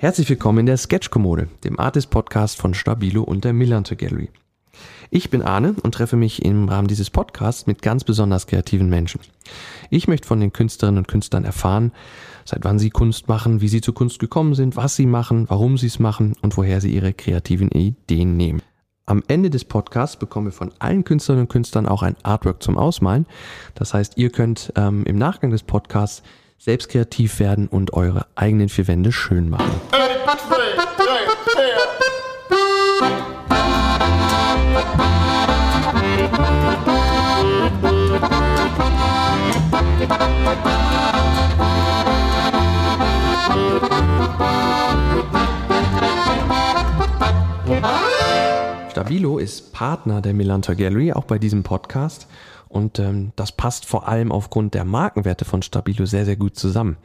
Herzlich willkommen in der Sketchkommode, dem Artist-Podcast von Stabilo und der Millantor Gallery. Ich bin Arne und treffe mich im Rahmen dieses Podcasts mit ganz besonders kreativen Menschen. Ich möchte von den Künstlerinnen und Künstlern erfahren, seit wann sie Kunst machen, wie sie zur Kunst gekommen sind, was sie machen, warum sie es machen und woher sie ihre kreativen Ideen nehmen. Am Ende des Podcasts bekommen wir von allen Künstlerinnen und Künstlern auch ein Artwork zum Ausmalen. Das heißt, ihr könnt ähm, im Nachgang des Podcasts selbst kreativ werden und eure eigenen vier Wände schön machen. Stabilo ist Partner der Milanta Gallery, auch bei diesem Podcast. Und ähm, das passt vor allem aufgrund der Markenwerte von Stabilo sehr, sehr gut zusammen.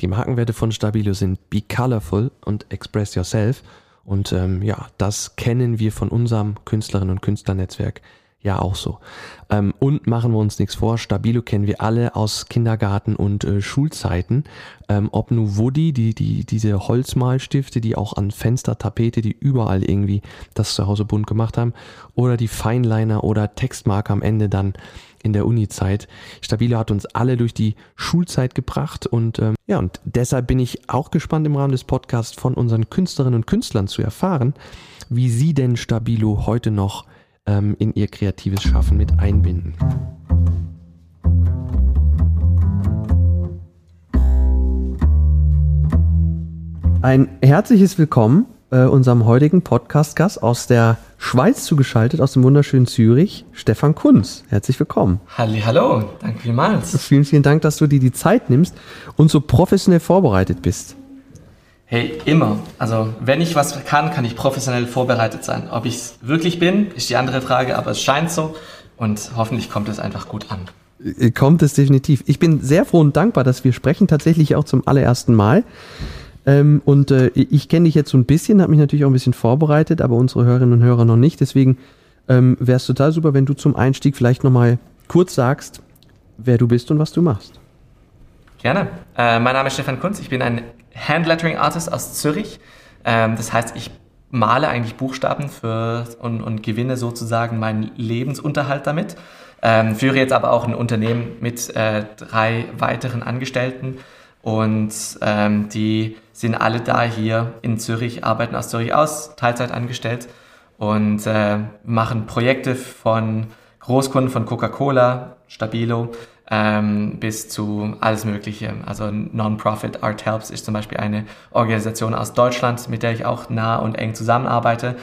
Die Markenwerte von Stabilo sind Be Colorful und Express Yourself. Und ähm, ja, das kennen wir von unserem Künstlerinnen und Künstlernetzwerk ja auch so. Ähm, und machen wir uns nichts vor, Stabilo kennen wir alle aus Kindergarten und äh, Schulzeiten. Ähm, ob nur Woody, die, die, diese Holzmalstifte, die auch an Fenster, die überall irgendwie das zu Hause bunt gemacht haben, oder die Feinliner oder Textmarker am Ende dann in der Uni-Zeit. Stabilo hat uns alle durch die Schulzeit gebracht und ähm, ja, und deshalb bin ich auch gespannt im Rahmen des Podcasts von unseren Künstlerinnen und Künstlern zu erfahren, wie sie denn Stabilo heute noch ähm, in ihr kreatives Schaffen mit einbinden. Ein herzliches Willkommen äh, unserem heutigen Podcast-Gast aus der Schweiz zugeschaltet, aus dem wunderschönen Zürich, Stefan Kunz. Herzlich willkommen. Halli, hallo, danke vielmals. Vielen, vielen Dank, dass du dir die Zeit nimmst und so professionell vorbereitet bist. Hey, immer. Also, wenn ich was kann, kann ich professionell vorbereitet sein. Ob ich es wirklich bin, ist die andere Frage, aber es scheint so und hoffentlich kommt es einfach gut an. Äh, kommt es definitiv. Ich bin sehr froh und dankbar, dass wir sprechen, tatsächlich auch zum allerersten Mal. Ähm, und äh, ich kenne dich jetzt so ein bisschen, habe mich natürlich auch ein bisschen vorbereitet, aber unsere Hörerinnen und Hörer noch nicht. Deswegen ähm, wäre es total super, wenn du zum Einstieg vielleicht nochmal kurz sagst, wer du bist und was du machst. Gerne. Äh, mein Name ist Stefan Kunz. Ich bin ein Handlettering Artist aus Zürich. Ähm, das heißt, ich male eigentlich Buchstaben für, und, und gewinne sozusagen meinen Lebensunterhalt damit. Ähm, führe jetzt aber auch ein Unternehmen mit äh, drei weiteren Angestellten und ähm, die sind alle da hier in Zürich, arbeiten aus Zürich aus, Teilzeit angestellt und äh, machen Projekte von Großkunden von Coca-Cola, Stabilo, ähm, bis zu alles Mögliche. Also Non-Profit Art Helps ist zum Beispiel eine Organisation aus Deutschland, mit der ich auch nah und eng zusammenarbeite.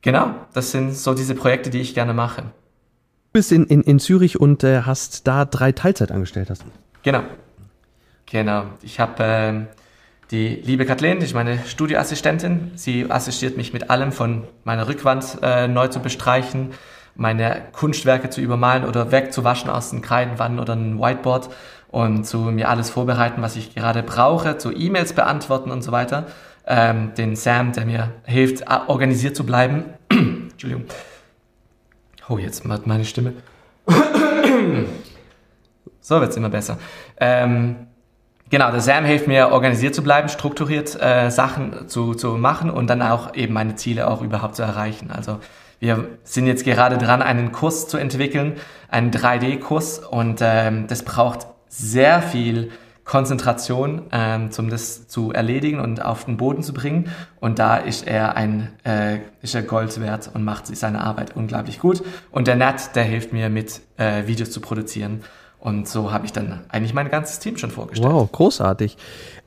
Genau, das sind so diese Projekte, die ich gerne mache. Du bist in, in, in Zürich und äh, hast da drei Teilzeitangestellte. Genau. Genau. Ich habe äh, die liebe Kathleen, die ist meine Studioassistentin. Sie assistiert mich mit allem, von meiner Rückwand äh, neu zu bestreichen, meine Kunstwerke zu übermalen oder wegzuwaschen aus den Kreidenwannen oder einem Whiteboard und zu mir alles vorbereiten, was ich gerade brauche, zu E-Mails beantworten und so weiter. Ähm, den Sam, der mir hilft, organisiert zu bleiben. Entschuldigung. Oh, jetzt macht meine Stimme. so wird's immer besser. Ähm, Genau, der Sam hilft mir, organisiert zu bleiben, strukturiert äh, Sachen zu, zu machen und dann auch eben meine Ziele auch überhaupt zu erreichen. Also wir sind jetzt gerade dran, einen Kurs zu entwickeln, einen 3D-Kurs und ähm, das braucht sehr viel Konzentration, ähm, um das zu erledigen und auf den Boden zu bringen. Und da ist er ein äh, ist er Gold wert und macht seine Arbeit unglaublich gut. Und der Nat, der hilft mir mit äh, Videos zu produzieren. Und so habe ich dann eigentlich mein ganzes Team schon vorgestellt. Wow, großartig.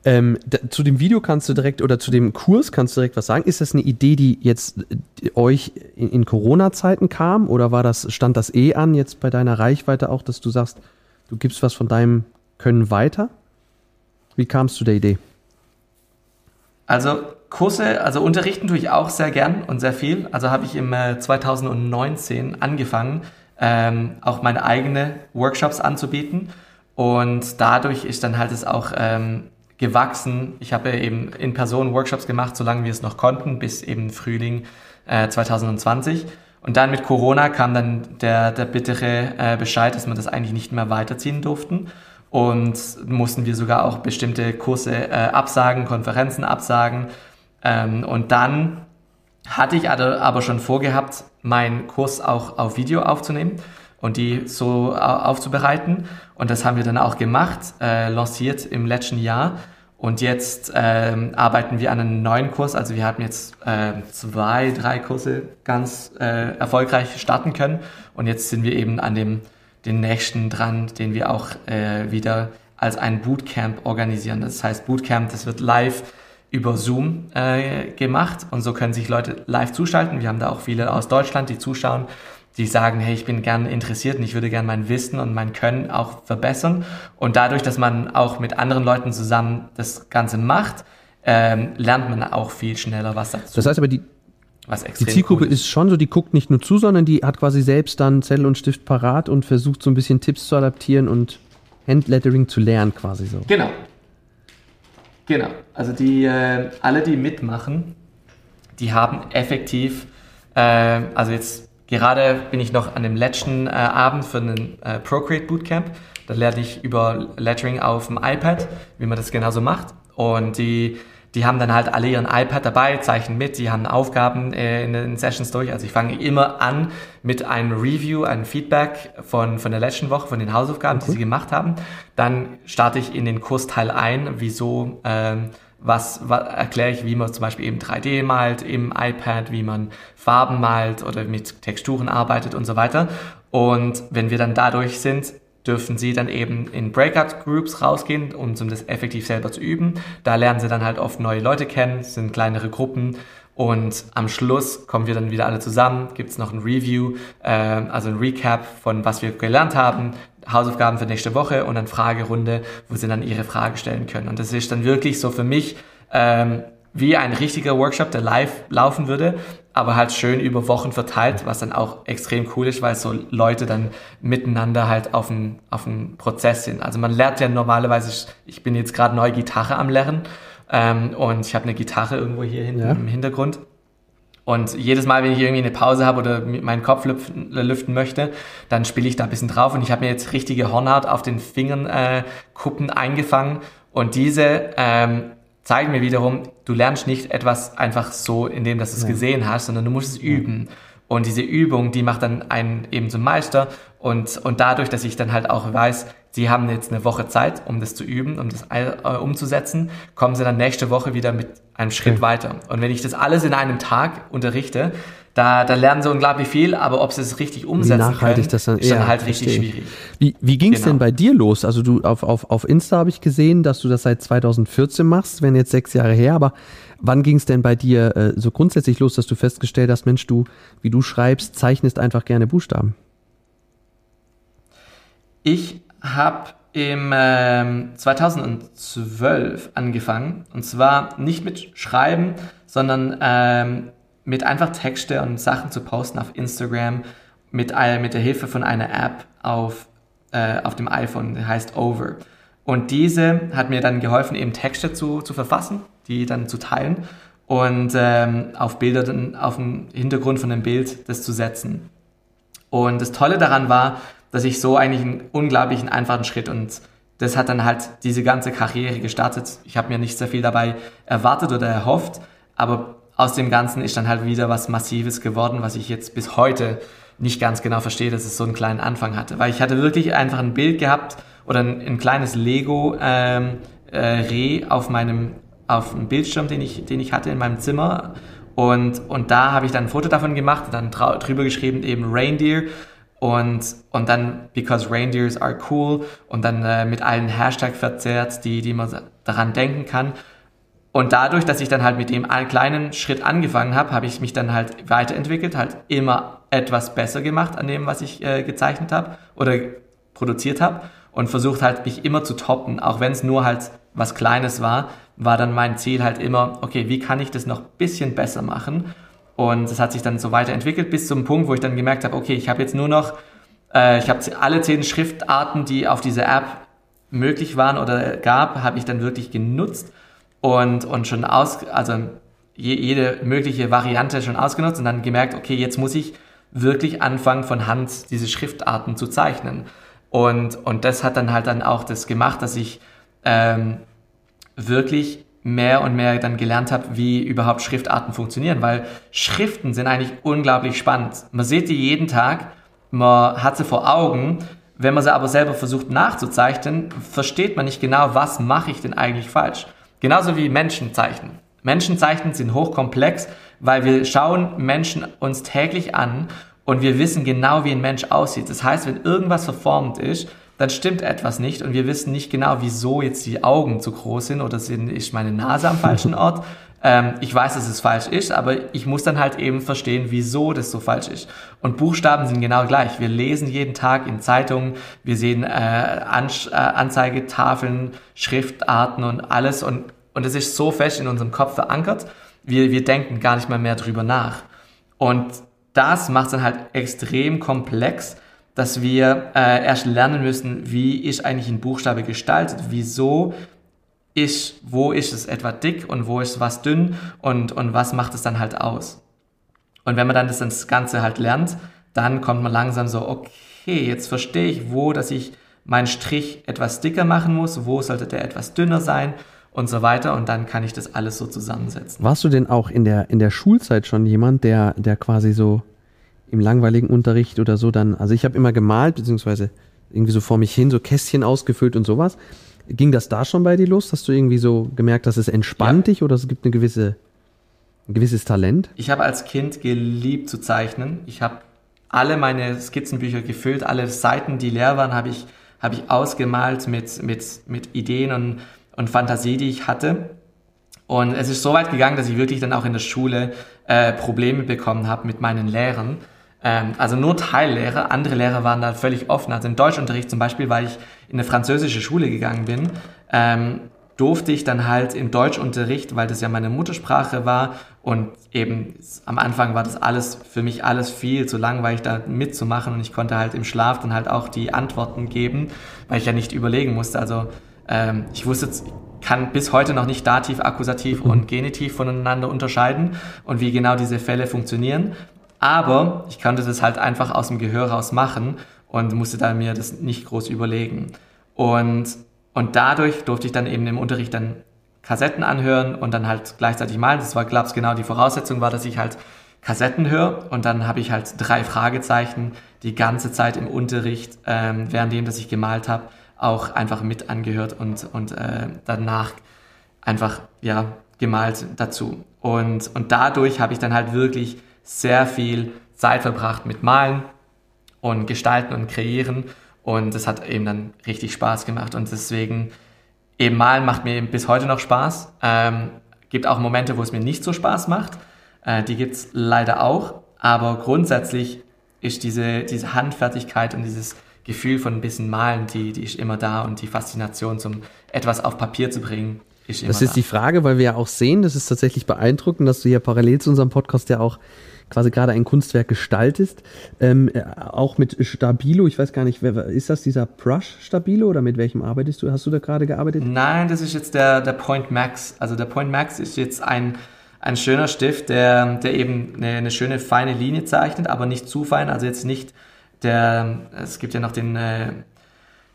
Ähm, zu dem Video kannst du direkt oder zu dem Kurs kannst du direkt was sagen. Ist das eine Idee, die jetzt die äh, euch in, in Corona-Zeiten kam oder war das, stand das eh an jetzt bei deiner Reichweite auch, dass du sagst, du gibst was von deinem Können weiter? Wie kamst du der Idee? Also Kurse, also unterrichten tue ich auch sehr gern und sehr viel. Also habe ich im äh, 2019 angefangen, ähm, auch meine eigene Workshops anzubieten. Und dadurch ist dann halt es auch ähm, gewachsen. Ich habe eben in Person Workshops gemacht, solange wir es noch konnten, bis eben Frühling äh, 2020. Und dann mit Corona kam dann der, der bittere äh, Bescheid, dass wir das eigentlich nicht mehr weiterziehen durften. und mussten wir sogar auch bestimmte Kurse äh, absagen, Konferenzen absagen. Ähm, und dann hatte ich aber schon vorgehabt, meinen Kurs auch auf Video aufzunehmen und die so aufzubereiten. Und das haben wir dann auch gemacht, äh, lanciert im letzten Jahr. Und jetzt ähm, arbeiten wir an einem neuen Kurs. Also wir haben jetzt äh, zwei, drei Kurse ganz äh, erfolgreich starten können. Und jetzt sind wir eben an dem den nächsten dran, den wir auch äh, wieder als ein Bootcamp organisieren. Das heißt Bootcamp, das wird live über Zoom äh, gemacht und so können sich Leute live zuschalten. Wir haben da auch viele aus Deutschland, die zuschauen, die sagen, hey, ich bin gern interessiert und ich würde gern mein Wissen und mein Können auch verbessern. Und dadurch, dass man auch mit anderen Leuten zusammen das Ganze macht, ähm, lernt man auch viel schneller was dazu. Das heißt aber, die, die Zielgruppe cool ist. ist. schon so, die guckt nicht nur zu, sondern die hat quasi selbst dann Zettel und Stift parat und versucht so ein bisschen Tipps zu adaptieren und Handlettering zu lernen quasi so. Genau. Genau. Also die, äh, alle, die mitmachen, die haben effektiv, äh, also jetzt gerade bin ich noch an dem letzten äh, Abend für einen äh, Procreate Bootcamp. Da lerne ich über Lettering auf dem iPad, wie man das genauso macht. Und die die haben dann halt alle ihren iPad dabei, zeichnen mit, die haben Aufgaben äh, in den Sessions durch. Also ich fange immer an mit einem Review, einem Feedback von, von der letzten Woche, von den Hausaufgaben, okay. die sie gemacht haben. Dann starte ich in den Kursteil ein, wieso, ähm, was, was erkläre ich, wie man zum Beispiel eben 3D malt im iPad, wie man Farben malt oder mit Texturen arbeitet und so weiter. Und wenn wir dann dadurch sind, dürfen sie dann eben in Breakout-Groups rausgehen, um, um das effektiv selber zu üben. Da lernen sie dann halt oft neue Leute kennen, sind kleinere Gruppen und am Schluss kommen wir dann wieder alle zusammen, gibt es noch ein Review, äh, also ein Recap von was wir gelernt haben, Hausaufgaben für nächste Woche und dann Fragerunde, wo sie dann ihre Frage stellen können. Und das ist dann wirklich so für mich ähm, wie ein richtiger Workshop, der live laufen würde, aber halt schön über Wochen verteilt, was dann auch extrem cool ist, weil so Leute dann miteinander halt auf dem auf dem Prozess sind. Also man lernt ja normalerweise, ich bin jetzt gerade neu Gitarre am Lernen ähm, und ich habe eine Gitarre irgendwo hier hinten ja. im Hintergrund. Und jedes Mal, wenn ich irgendwie eine Pause habe oder meinen Kopf lüften, lüften möchte, dann spiele ich da ein bisschen drauf. Und ich habe mir jetzt richtige Hornhaut auf den Fingern äh, Kuppen eingefangen. Und diese ähm, zeigen mir wiederum, du lernst nicht etwas einfach so, indem dass du es ja. gesehen hast, sondern du musst es üben. Und diese Übung, die macht dann einen eben zum Meister. Und, und dadurch, dass ich dann halt auch weiß, sie haben jetzt eine Woche Zeit, um das zu üben, um das äh, umzusetzen, kommen sie dann nächste Woche wieder mit einem Schritt okay. weiter. Und wenn ich das alles in einem Tag unterrichte, da, da lernen sie unglaublich viel, aber ob sie es richtig umsetzen wie nachhaltig können, das dann, ist dann ja, halt richtig verstehe. schwierig. Wie, wie ging es genau. denn bei dir los? Also du auf, auf, auf Insta habe ich gesehen, dass du das seit 2014 machst, wenn jetzt sechs Jahre her, aber wann ging es denn bei dir äh, so grundsätzlich los, dass du festgestellt hast, Mensch, du, wie du schreibst, zeichnest einfach gerne Buchstaben? Ich habe im äh, 2012 angefangen und zwar nicht mit Schreiben, sondern ähm, mit einfach Texte und Sachen zu posten auf Instagram mit, mit der Hilfe von einer App auf, äh, auf dem iPhone, die heißt Over. Und diese hat mir dann geholfen, eben Texte zu, zu verfassen, die dann zu teilen und ähm, auf Bilder auf den Hintergrund von dem Bild das zu setzen. Und das Tolle daran war, dass ich so eigentlich einen unglaublichen einfachen Schritt und das hat dann halt diese ganze Karriere gestartet. Ich habe mir nicht sehr viel dabei erwartet oder erhofft, aber aus dem Ganzen ist dann halt wieder was Massives geworden, was ich jetzt bis heute nicht ganz genau verstehe, dass es so einen kleinen Anfang hatte. Weil ich hatte wirklich einfach ein Bild gehabt oder ein, ein kleines Lego ähm, äh, Reh auf meinem auf dem Bildschirm, den ich, den ich hatte in meinem Zimmer. Und, und da habe ich dann ein Foto davon gemacht und dann drüber geschrieben eben Reindeer und, und dann Because Reindeers are cool und dann äh, mit allen Hashtags verzerrt, die, die man daran denken kann. Und dadurch, dass ich dann halt mit dem einen kleinen Schritt angefangen habe, habe ich mich dann halt weiterentwickelt, halt immer etwas besser gemacht an dem, was ich äh, gezeichnet habe oder produziert habe und versucht halt mich immer zu toppen, auch wenn es nur halt was Kleines war, war dann mein Ziel halt immer, okay, wie kann ich das noch bisschen besser machen? Und es hat sich dann so weiterentwickelt bis zum Punkt, wo ich dann gemerkt habe, okay, ich habe jetzt nur noch, äh, ich habe alle zehn Schriftarten, die auf dieser App möglich waren oder gab, habe ich dann wirklich genutzt und, und schon aus, also jede mögliche Variante schon ausgenutzt und dann gemerkt, okay, jetzt muss ich wirklich anfangen, von Hand diese Schriftarten zu zeichnen. Und, und das hat dann halt dann auch das gemacht, dass ich ähm, wirklich mehr und mehr dann gelernt habe, wie überhaupt Schriftarten funktionieren, weil Schriften sind eigentlich unglaublich spannend. Man sieht die jeden Tag, man hat sie vor Augen, wenn man sie aber selber versucht nachzuzeichnen, versteht man nicht genau, was mache ich denn eigentlich falsch. Genauso wie Menschen zeichnen. Menschen zeichnen sind hochkomplex, weil wir schauen Menschen uns täglich an und wir wissen genau, wie ein Mensch aussieht. Das heißt, wenn irgendwas verformt ist, dann stimmt etwas nicht und wir wissen nicht genau, wieso jetzt die Augen zu groß sind oder sind, ist meine Nase am falschen Ort. Ähm, ich weiß, dass es falsch ist, aber ich muss dann halt eben verstehen, wieso das so falsch ist. Und Buchstaben sind genau gleich. Wir lesen jeden Tag in Zeitungen, wir sehen äh, An äh, Anzeigetafeln, Schriftarten und alles und, und es ist so fest in unserem Kopf verankert, wir, wir denken gar nicht mal mehr drüber nach. Und das macht es dann halt extrem komplex, dass wir äh, erst lernen müssen, wie ist eigentlich ein Buchstabe gestaltet, wieso ist, wo ist es etwa dick und wo ist was dünn und, und was macht es dann halt aus. Und wenn man dann das, das Ganze halt lernt, dann kommt man langsam so, okay, jetzt verstehe ich, wo, dass ich meinen Strich etwas dicker machen muss, wo sollte der etwas dünner sein und so weiter und dann kann ich das alles so zusammensetzen. Warst du denn auch in der, in der Schulzeit schon jemand, der, der quasi so im langweiligen Unterricht oder so dann, also ich habe immer gemalt, beziehungsweise irgendwie so vor mich hin, so Kästchen ausgefüllt und sowas. Ging das da schon bei dir los? Hast du irgendwie so gemerkt, dass es entspannt ja. dich oder es gibt eine gewisse, ein gewisses Talent? Ich habe als Kind geliebt zu zeichnen. Ich habe alle meine Skizzenbücher gefüllt, alle Seiten, die leer waren, habe ich, hab ich ausgemalt mit, mit, mit Ideen und, und Fantasie, die ich hatte. Und es ist so weit gegangen, dass ich wirklich dann auch in der Schule äh, Probleme bekommen habe mit meinen Lehrern ähm, also nur Teillehrer, andere Lehrer waren da völlig offen. Also im Deutschunterricht zum Beispiel, weil ich in eine französische Schule gegangen bin, ähm, durfte ich dann halt im Deutschunterricht, weil das ja meine Muttersprache war und eben am Anfang war das alles für mich alles viel zu langweilig da mitzumachen und ich konnte halt im Schlaf dann halt auch die Antworten geben, weil ich ja nicht überlegen musste. Also ähm, ich wusste, ich kann bis heute noch nicht Dativ, Akkusativ und mhm. Genitiv voneinander unterscheiden und wie genau diese Fälle funktionieren. Aber ich konnte das halt einfach aus dem Gehör raus machen und musste dann mir das nicht groß überlegen. Und, und dadurch durfte ich dann eben im Unterricht dann Kassetten anhören und dann halt gleichzeitig malen. Das war, glaube genau die Voraussetzung war, dass ich halt Kassetten höre und dann habe ich halt drei Fragezeichen die ganze Zeit im Unterricht, ähm, währenddem, dass ich gemalt habe, auch einfach mit angehört und, und äh, danach einfach ja gemalt dazu. Und, und dadurch habe ich dann halt wirklich sehr viel Zeit verbracht mit Malen und Gestalten und Kreieren und das hat eben dann richtig Spaß gemacht und deswegen eben Malen macht mir bis heute noch Spaß. Ähm, gibt auch Momente, wo es mir nicht so Spaß macht. Äh, die gibt's leider auch, aber grundsätzlich ist diese, diese Handfertigkeit und dieses Gefühl von ein bisschen Malen, die, die ist immer da und die Faszination zum etwas auf Papier zu bringen, ist immer Das ist da. die Frage, weil wir ja auch sehen, das ist tatsächlich beeindruckend, dass du hier parallel zu unserem Podcast ja auch quasi gerade ein Kunstwerk gestaltest, ähm, äh, auch mit Stabilo, ich weiß gar nicht, wer, ist das dieser Brush Stabilo oder mit welchem arbeitest du? Hast du da gerade gearbeitet? Nein, das ist jetzt der, der Point Max. Also der Point Max ist jetzt ein, ein schöner Stift, der, der eben eine, eine schöne feine Linie zeichnet, aber nicht zu fein, also jetzt nicht der, es gibt ja noch den, äh,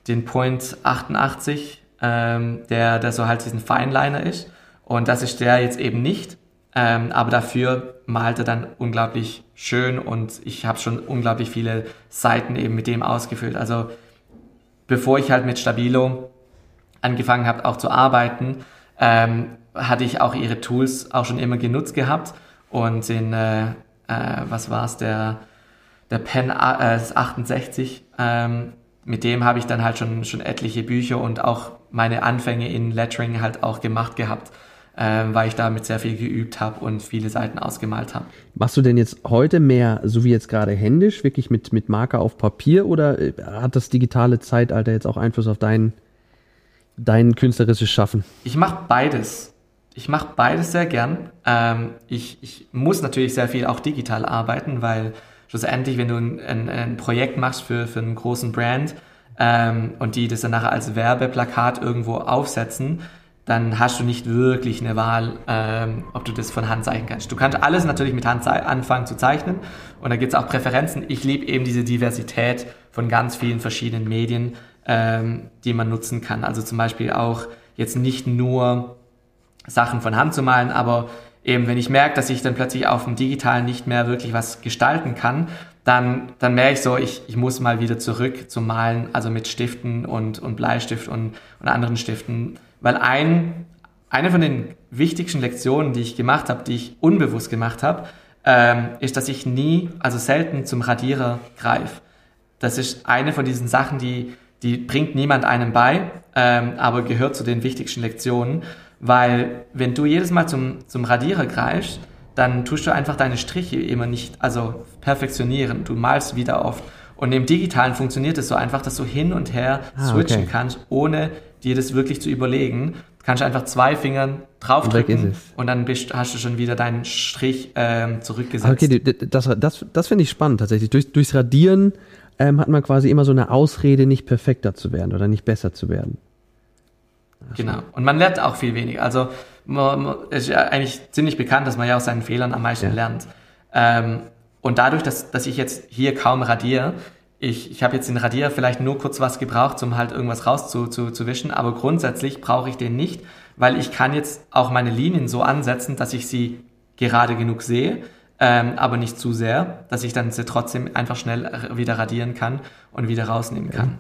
den Point 88, ähm, der, der so halt diesen Feinliner ist. Und das ist der jetzt eben nicht. Ähm, aber dafür malt er dann unglaublich schön und ich habe schon unglaublich viele Seiten eben mit dem ausgefüllt. Also bevor ich halt mit Stabilo angefangen habe auch zu arbeiten, ähm, hatte ich auch ihre Tools auch schon immer genutzt gehabt und den, äh, äh, was war es, der, der Pen äh, 68, ähm, mit dem habe ich dann halt schon, schon etliche Bücher und auch meine Anfänge in Lettering halt auch gemacht gehabt äh, weil ich damit sehr viel geübt habe und viele Seiten ausgemalt habe. Machst du denn jetzt heute mehr, so wie jetzt gerade händisch, wirklich mit, mit Marker auf Papier oder äh, hat das digitale Zeitalter jetzt auch Einfluss auf dein, dein künstlerisches Schaffen? Ich mache beides. Ich mache beides sehr gern. Ähm, ich, ich muss natürlich sehr viel auch digital arbeiten, weil schlussendlich, wenn du ein, ein, ein Projekt machst für, für einen großen Brand ähm, und die das dann nachher als Werbeplakat irgendwo aufsetzen, dann hast du nicht wirklich eine Wahl, ähm, ob du das von Hand zeichnen kannst. Du kannst alles natürlich mit Hand anfangen zu zeichnen und da gibt es auch Präferenzen. Ich liebe eben diese Diversität von ganz vielen verschiedenen Medien, ähm, die man nutzen kann. Also zum Beispiel auch jetzt nicht nur Sachen von Hand zu malen, aber eben wenn ich merke, dass ich dann plötzlich auf dem Digitalen nicht mehr wirklich was gestalten kann, dann, dann merke ich so, ich, ich muss mal wieder zurück zum Malen, also mit Stiften und, und Bleistift und, und anderen Stiften weil ein, eine von den wichtigsten Lektionen, die ich gemacht habe, die ich unbewusst gemacht habe, ähm, ist, dass ich nie, also selten zum Radierer greife. Das ist eine von diesen Sachen, die, die bringt niemand einem bei, ähm, aber gehört zu den wichtigsten Lektionen, weil wenn du jedes Mal zum, zum Radierer greifst, dann tust du einfach deine Striche immer nicht, also perfektionieren. Du malst wieder oft. Und im Digitalen funktioniert es so einfach, dass du hin und her ah, switchen okay. kannst, ohne dir das wirklich zu überlegen. Du kannst einfach zwei Fingern draufdrücken und, dann bist, hast du schon wieder deinen Strich ähm, zurückgesetzt. Okay, das, das, das finde ich spannend tatsächlich. Durch, durchs Radieren ähm, hat man quasi immer so eine Ausrede, nicht perfekter zu werden oder nicht besser zu werden. Genau. Und man lernt auch viel weniger. Also es ist ja eigentlich ziemlich bekannt, dass man ja aus seinen Fehlern am meisten ja. lernt. Ähm, und dadurch, dass, dass ich jetzt hier kaum radiere, ich, ich habe jetzt den Radierer vielleicht nur kurz was gebraucht, um halt irgendwas rauszuwischen, zu, zu aber grundsätzlich brauche ich den nicht, weil ich kann jetzt auch meine Linien so ansetzen, dass ich sie gerade genug sehe, ähm, aber nicht zu sehr, dass ich dann sie trotzdem einfach schnell wieder radieren kann und wieder rausnehmen kann.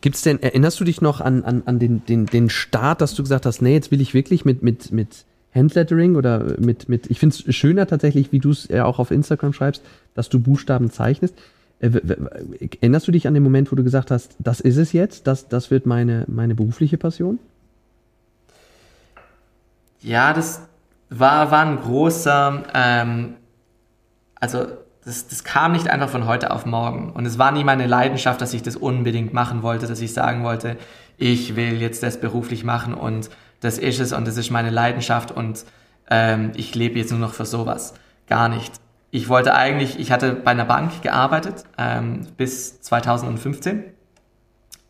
Gibt's denn, erinnerst du dich noch an, an, an den, den, den Start, dass du gesagt hast, nee, jetzt will ich wirklich mit, mit, mit Handlettering oder mit, mit, ich finde es schöner tatsächlich, wie du es ja auch auf Instagram schreibst, dass du Buchstaben zeichnest. Äh, erinnerst du dich an den Moment, wo du gesagt hast, das ist es jetzt, das, das wird meine, meine berufliche Passion? Ja, das war, war ein großer, ähm, also das, das kam nicht einfach von heute auf morgen. Und es war nie meine Leidenschaft, dass ich das unbedingt machen wollte, dass ich sagen wollte, ich will jetzt das beruflich machen und das ist es und das ist meine Leidenschaft und ähm, ich lebe jetzt nur noch für sowas. Gar nicht ich wollte eigentlich, ich hatte bei einer Bank gearbeitet ähm, bis 2015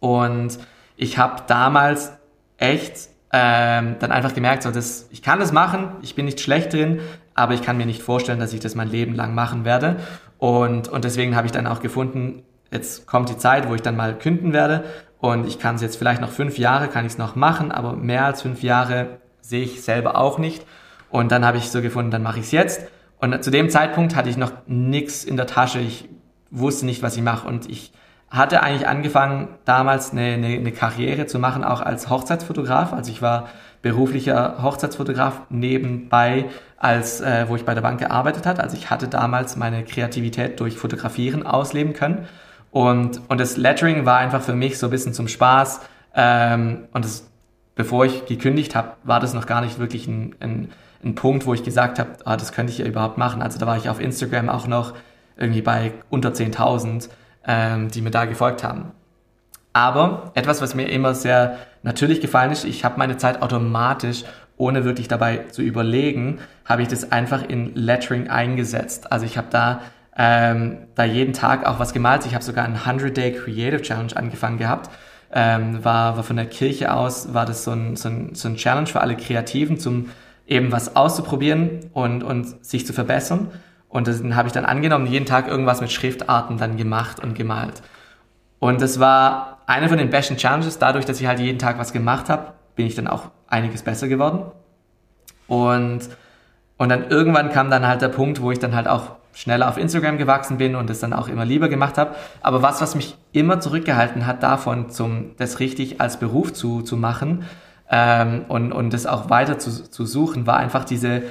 und ich habe damals echt ähm, dann einfach gemerkt, so, dass ich kann das machen, ich bin nicht schlecht drin, aber ich kann mir nicht vorstellen, dass ich das mein Leben lang machen werde. Und, und deswegen habe ich dann auch gefunden, jetzt kommt die Zeit, wo ich dann mal künden werde und ich kann es jetzt vielleicht noch fünf Jahre, kann ich es noch machen, aber mehr als fünf Jahre sehe ich selber auch nicht. Und dann habe ich so gefunden, dann mache ich es jetzt. Und zu dem Zeitpunkt hatte ich noch nichts in der Tasche. Ich wusste nicht, was ich mache. Und ich hatte eigentlich angefangen, damals eine, eine, eine Karriere zu machen, auch als Hochzeitsfotograf. Also ich war beruflicher Hochzeitsfotograf nebenbei, als äh, wo ich bei der Bank gearbeitet hat. Also ich hatte damals meine Kreativität durch Fotografieren ausleben können. Und, und das Lettering war einfach für mich so ein bisschen zum Spaß. Ähm, und das, bevor ich gekündigt habe, war das noch gar nicht wirklich ein, ein ein Punkt, wo ich gesagt habe, ah, das könnte ich ja überhaupt machen. Also da war ich auf Instagram auch noch irgendwie bei unter 10.000, ähm, die mir da gefolgt haben. Aber etwas, was mir immer sehr natürlich gefallen ist, ich habe meine Zeit automatisch, ohne wirklich dabei zu überlegen, habe ich das einfach in Lettering eingesetzt. Also ich habe da ähm, da jeden Tag auch was gemalt. Ich habe sogar einen 100-Day Creative Challenge angefangen gehabt. Ähm, war, war von der Kirche aus, war das so ein, so, ein, so ein Challenge für alle Kreativen zum eben was auszuprobieren und, und sich zu verbessern. Und dann habe ich dann angenommen, jeden Tag irgendwas mit Schriftarten dann gemacht und gemalt. Und das war eine von den besten Challenges. Dadurch, dass ich halt jeden Tag was gemacht habe, bin ich dann auch einiges besser geworden. Und, und dann irgendwann kam dann halt der Punkt, wo ich dann halt auch schneller auf Instagram gewachsen bin und es dann auch immer lieber gemacht habe. Aber was, was mich immer zurückgehalten hat davon, zum, das richtig als Beruf zu, zu machen, ähm, und, und das auch weiter zu, zu suchen, war einfach diese,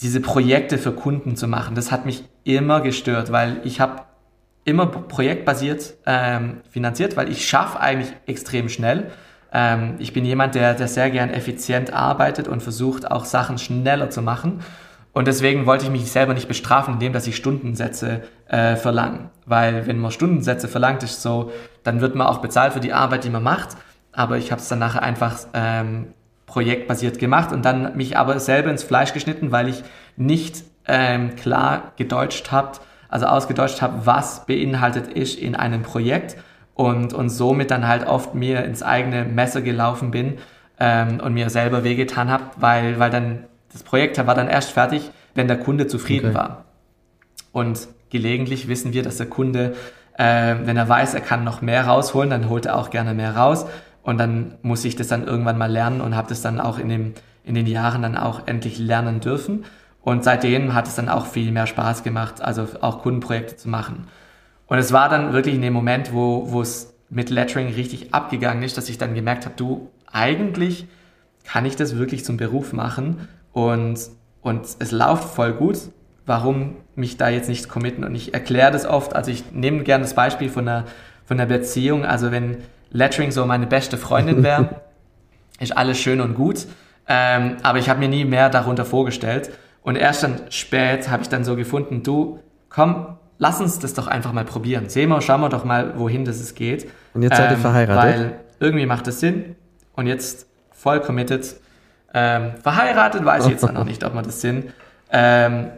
diese Projekte für Kunden zu machen. Das hat mich immer gestört, weil ich habe immer projektbasiert ähm, finanziert, weil ich schaffe eigentlich extrem schnell. Ähm, ich bin jemand, der, der sehr gern effizient arbeitet und versucht auch Sachen schneller zu machen. Und deswegen wollte ich mich selber nicht bestrafen, indem dass ich Stundensätze äh, verlange. Weil wenn man Stundensätze verlangt, ist so, dann wird man auch bezahlt für die Arbeit, die man macht aber ich habe es dann nachher einfach ähm, projektbasiert gemacht und dann mich aber selber ins Fleisch geschnitten, weil ich nicht ähm, klar gedeutscht habe, also ausgedeutscht habe, was beinhaltet ist in einem Projekt und, und somit dann halt oft mir ins eigene Messer gelaufen bin, ähm, und mir selber wehgetan habe, weil, weil dann das Projekt war dann erst fertig, wenn der Kunde zufrieden okay. war. Und gelegentlich wissen wir, dass der Kunde, äh, wenn er weiß, er kann noch mehr rausholen, dann holt er auch gerne mehr raus. Und dann muss ich das dann irgendwann mal lernen und habe das dann auch in, dem, in den Jahren dann auch endlich lernen dürfen. Und seitdem hat es dann auch viel mehr Spaß gemacht, also auch Kundenprojekte zu machen. Und es war dann wirklich in dem Moment, wo, wo es mit Lettering richtig abgegangen ist, dass ich dann gemerkt habe, du, eigentlich kann ich das wirklich zum Beruf machen und, und es läuft voll gut. Warum mich da jetzt nicht committen? Und ich erkläre das oft, also ich nehme gerne das Beispiel von einer, von einer Beziehung. Also wenn Lettering so meine beste Freundin wäre, ist alles schön und gut. Ähm, aber ich habe mir nie mehr darunter vorgestellt. Und erst dann spät habe ich dann so gefunden, du, komm, lass uns das doch einfach mal probieren. Sehen wir, schauen wir doch mal, wohin das es geht. Und jetzt seid ihr ähm, verheiratet? Weil irgendwie macht es Sinn. Und jetzt voll committed. Ähm, verheiratet weiß ich jetzt noch nicht, ob wir das sind. Ähm,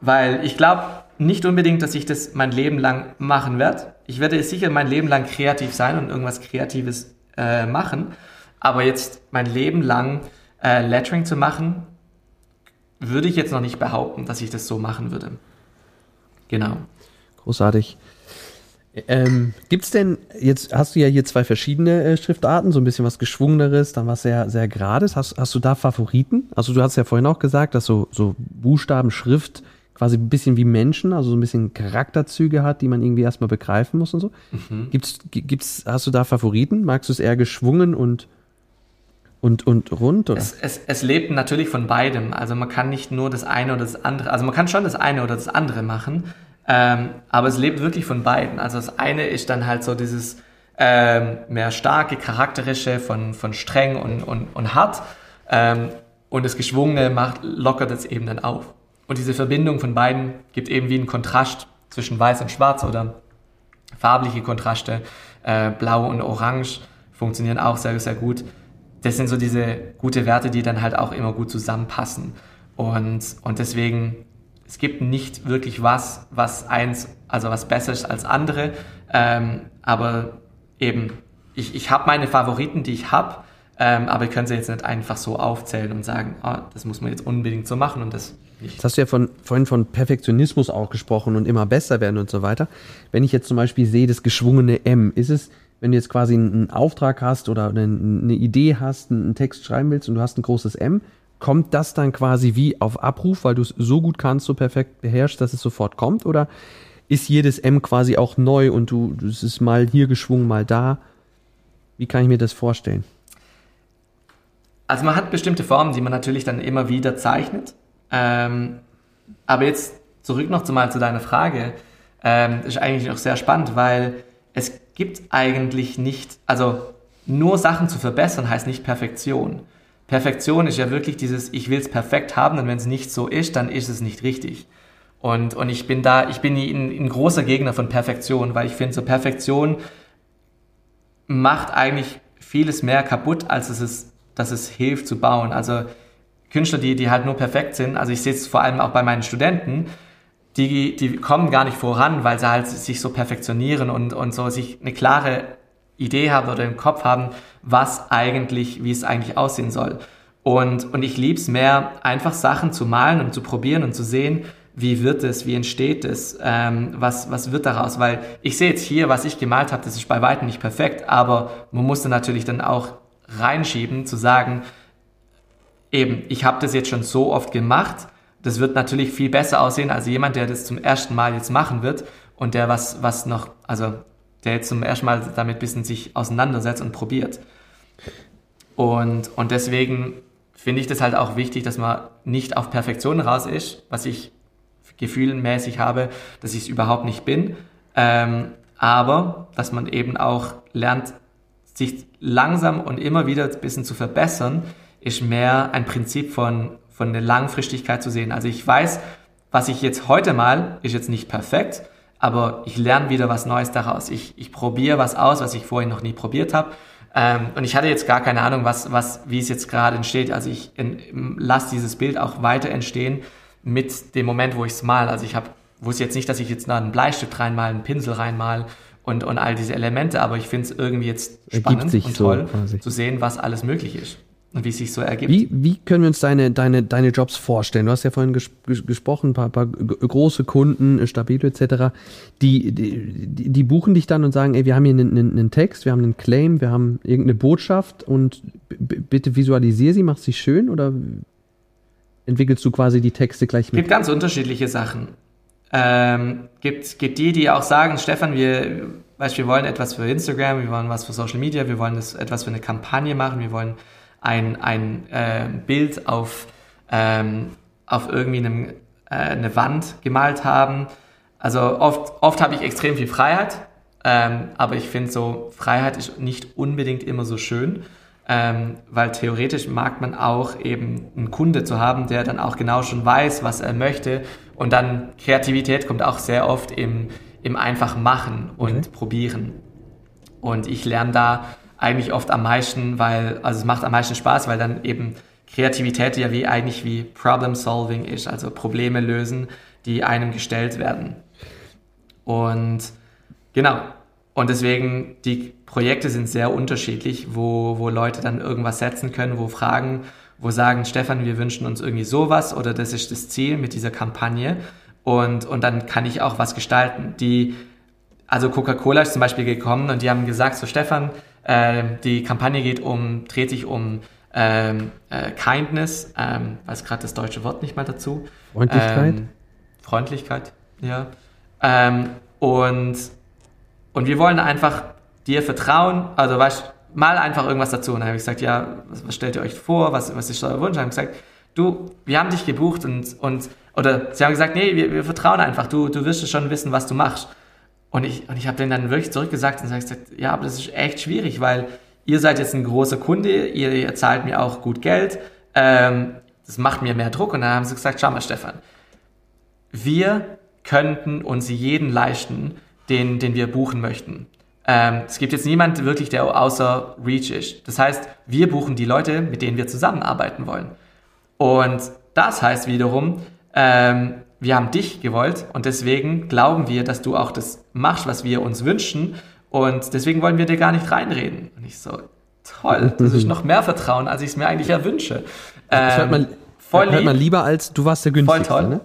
weil ich glaube nicht unbedingt, dass ich das mein Leben lang machen werde. Ich werde sicher mein Leben lang kreativ sein und irgendwas Kreatives äh, machen. Aber jetzt mein Leben lang äh, Lettering zu machen, würde ich jetzt noch nicht behaupten, dass ich das so machen würde. Genau. Großartig. Ähm, Gibt es denn, jetzt hast du ja hier zwei verschiedene äh, Schriftarten, so ein bisschen was Geschwungeneres, dann was sehr, sehr Gerades. Hast, hast du da Favoriten? Also du hast ja vorhin auch gesagt, dass so, so Buchstaben, Schrift quasi ein bisschen wie Menschen, also so ein bisschen Charakterzüge hat, die man irgendwie erstmal begreifen muss und so. Mhm. Gibt's, gibt's, hast du da Favoriten? Magst du es eher geschwungen und und, und rund? Oder? Es, es, es lebt natürlich von beidem. Also man kann nicht nur das eine oder das andere, also man kann schon das eine oder das andere machen, ähm, aber es lebt wirklich von beiden. Also das eine ist dann halt so dieses ähm, mehr starke, charakterische von, von streng und, und, und hart ähm, und das Geschwungene macht, lockert es eben dann auf. Und diese Verbindung von beiden gibt eben wie einen Kontrast zwischen weiß und schwarz oder farbliche Kontraste, äh, blau und orange funktionieren auch sehr, sehr gut das sind so diese gute Werte, die dann halt auch immer gut zusammenpassen. Und, und deswegen, es gibt nicht wirklich was, was eins, also was besser ist als andere. Ähm, aber eben, ich, ich habe meine Favoriten, die ich habe, ähm, aber ich kann sie jetzt nicht einfach so aufzählen und sagen, oh, das muss man jetzt unbedingt so machen und das Das hast du ja von, vorhin von Perfektionismus auch gesprochen und immer besser werden und so weiter. Wenn ich jetzt zum Beispiel sehe, das geschwungene M, ist es, wenn du jetzt quasi einen Auftrag hast oder eine, Idee hast, einen Text schreiben willst und du hast ein großes M, kommt das dann quasi wie auf Abruf, weil du es so gut kannst, so perfekt beherrschst, dass es sofort kommt? Oder ist jedes M quasi auch neu und du, es ist mal hier geschwungen, mal da? Wie kann ich mir das vorstellen? Also man hat bestimmte Formen, die man natürlich dann immer wieder zeichnet. Ähm, aber jetzt zurück noch mal zu deiner Frage. Ähm, ist eigentlich noch sehr spannend, weil es gibt eigentlich nicht, also nur Sachen zu verbessern heißt nicht Perfektion. Perfektion ist ja wirklich dieses, ich will es perfekt haben und wenn es nicht so ist, dann ist es nicht richtig. Und, und ich bin da, ich bin ein, ein großer Gegner von Perfektion, weil ich finde, so Perfektion macht eigentlich vieles mehr kaputt, als es ist, dass es hilft zu bauen. Also Künstler, die, die halt nur perfekt sind, also ich sehe es vor allem auch bei meinen Studenten, die, die kommen gar nicht voran, weil sie halt sich so perfektionieren und, und so sich eine klare Idee haben oder im Kopf haben, was eigentlich, wie es eigentlich aussehen soll. Und, und ich lieb's mehr, einfach Sachen zu malen und zu probieren und zu sehen, wie wird es, wie entsteht es, ähm, was, was wird daraus. Weil ich sehe jetzt hier, was ich gemalt habe, das ist bei weitem nicht perfekt, aber man musste natürlich dann auch reinschieben, zu sagen, eben, ich habe das jetzt schon so oft gemacht, das wird natürlich viel besser aussehen als jemand, der das zum ersten Mal jetzt machen wird und der was, was noch, also der jetzt zum ersten Mal damit ein bisschen sich auseinandersetzt und probiert. Und, und deswegen finde ich das halt auch wichtig, dass man nicht auf Perfektion raus ist, was ich gefühlenmäßig habe, dass ich es überhaupt nicht bin, ähm, aber dass man eben auch lernt, sich langsam und immer wieder ein bisschen zu verbessern, ist mehr ein Prinzip von von der Langfristigkeit zu sehen. Also ich weiß, was ich jetzt heute mal, ist jetzt nicht perfekt, aber ich lerne wieder was Neues daraus. Ich, ich probiere was aus, was ich vorhin noch nie probiert habe. Ähm, und ich hatte jetzt gar keine Ahnung, was, was, wie es jetzt gerade entsteht. Also ich lasse dieses Bild auch weiter entstehen mit dem Moment, wo ich es mal. Also ich habe wusste jetzt nicht, dass ich jetzt noch einen Bleistift reinmal, einen Pinsel reinmal und, und all diese Elemente. Aber ich finde es irgendwie jetzt spannend und toll so zu sehen, was alles möglich ist wie es sich so ergibt. Wie, wie können wir uns deine, deine, deine Jobs vorstellen? Du hast ja vorhin ges gesprochen, ein paar, paar große Kunden, Stabilo etc., die, die, die buchen dich dann und sagen, ey, wir haben hier einen, einen Text, wir haben einen Claim, wir haben irgendeine Botschaft und bitte visualisier sie, mach sie schön oder entwickelst du quasi die Texte gleich mit? Es gibt ganz unterschiedliche Sachen. Ähm, gibt, gibt die, die auch sagen, Stefan, wir, weißt, wir wollen etwas für Instagram, wir wollen was für Social Media, wir wollen das, etwas für eine Kampagne machen, wir wollen ein, ein äh, Bild auf, ähm, auf irgendwie einem, äh, eine Wand gemalt haben. Also oft, oft habe ich extrem viel Freiheit, ähm, aber ich finde so, Freiheit ist nicht unbedingt immer so schön, ähm, weil theoretisch mag man auch eben einen Kunde zu haben, der dann auch genau schon weiß, was er möchte. Und dann Kreativität kommt auch sehr oft im, im einfach machen und okay. probieren. Und ich lerne da eigentlich oft am meisten, weil, also es macht am meisten Spaß, weil dann eben Kreativität ja wie eigentlich wie Problem Solving ist, also Probleme lösen, die einem gestellt werden. Und genau. Und deswegen, die Projekte sind sehr unterschiedlich, wo, wo Leute dann irgendwas setzen können, wo fragen, wo sagen, Stefan, wir wünschen uns irgendwie sowas oder das ist das Ziel mit dieser Kampagne. Und, und dann kann ich auch was gestalten. Die, also Coca-Cola ist zum Beispiel gekommen und die haben gesagt, so Stefan, äh, die Kampagne geht um, dreht sich um ähm, äh, Kindness, ähm, weiß gerade das deutsche Wort nicht mal dazu. Freundlichkeit. Ähm, Freundlichkeit, ja. Ähm, und, und wir wollen einfach dir vertrauen, also weißt, mal einfach irgendwas dazu. Und dann habe ich gesagt, ja, was, was, stellt ihr euch vor, was, was ist euer Wunsch? Und dann habe ich gesagt, du, wir haben dich gebucht und, und oder sie haben gesagt, nee, wir, wir vertrauen einfach, du, du wirst schon wissen, was du machst. Und ich, und ich habe denen dann wirklich zurückgesagt und gesagt, ja, aber das ist echt schwierig, weil ihr seid jetzt ein großer Kunde, ihr, ihr zahlt mir auch gut Geld, ähm, das macht mir mehr Druck. Und dann haben sie gesagt, schau mal, Stefan, wir könnten uns jeden leisten, den, den wir buchen möchten. Ähm, es gibt jetzt niemand wirklich, der außer Reach ist. Das heißt, wir buchen die Leute, mit denen wir zusammenarbeiten wollen. Und das heißt wiederum, ähm, wir haben dich gewollt und deswegen glauben wir, dass du auch das machst, was wir uns wünschen und deswegen wollen wir dir gar nicht reinreden. Und ich so, toll, das ist noch mehr Vertrauen, als ich es mir eigentlich erwünsche. Ähm, das hört man, voll hört man lieber als du warst der günstigste, voll toll.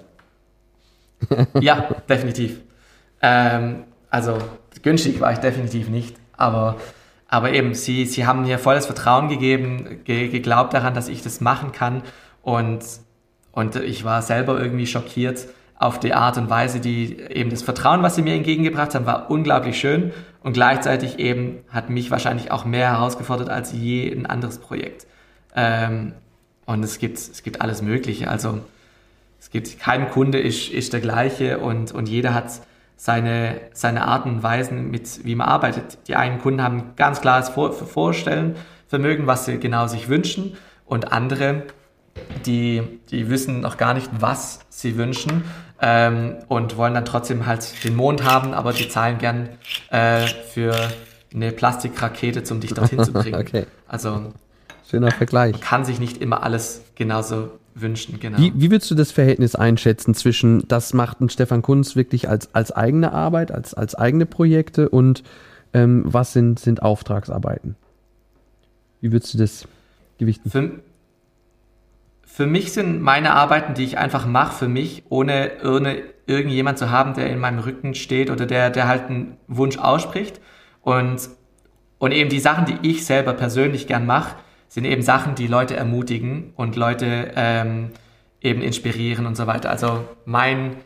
ne? ja, definitiv. Ähm, also günstig war ich definitiv nicht, aber aber eben, sie, sie haben mir volles Vertrauen gegeben, ge geglaubt daran, dass ich das machen kann. Und und ich war selber irgendwie schockiert auf die Art und Weise, die eben das Vertrauen, was sie mir entgegengebracht haben, war unglaublich schön und gleichzeitig eben hat mich wahrscheinlich auch mehr herausgefordert als je ein anderes Projekt. Ähm, und es gibt, es gibt alles Mögliche. Also es gibt kein Kunde ist, ist der gleiche und, und jeder hat seine, seine Arten und Weisen, mit wie man arbeitet. Die einen Kunden haben ganz klares Vor Vorstellen, Vermögen, was sie genau sich wünschen und andere die, die wissen noch gar nicht, was sie wünschen ähm, und wollen dann trotzdem halt den Mond haben, aber die zahlen gern äh, für eine Plastikrakete, um dich dorthin zu bringen. okay. Also schöner Vergleich. Man kann sich nicht immer alles genauso wünschen. Genau. Wie, wie würdest du das Verhältnis einschätzen zwischen, das macht ein Stefan Kunz wirklich als, als eigene Arbeit, als, als eigene Projekte und ähm, was sind, sind Auftragsarbeiten? Wie würdest du das gewichten? Für, für mich sind meine Arbeiten, die ich einfach mache, für mich, ohne, ohne irgendjemand zu haben, der in meinem Rücken steht oder der, der halt einen Wunsch ausspricht. Und, und eben die Sachen, die ich selber persönlich gern mache, sind eben Sachen, die Leute ermutigen und Leute ähm, eben inspirieren und so weiter. Also mein,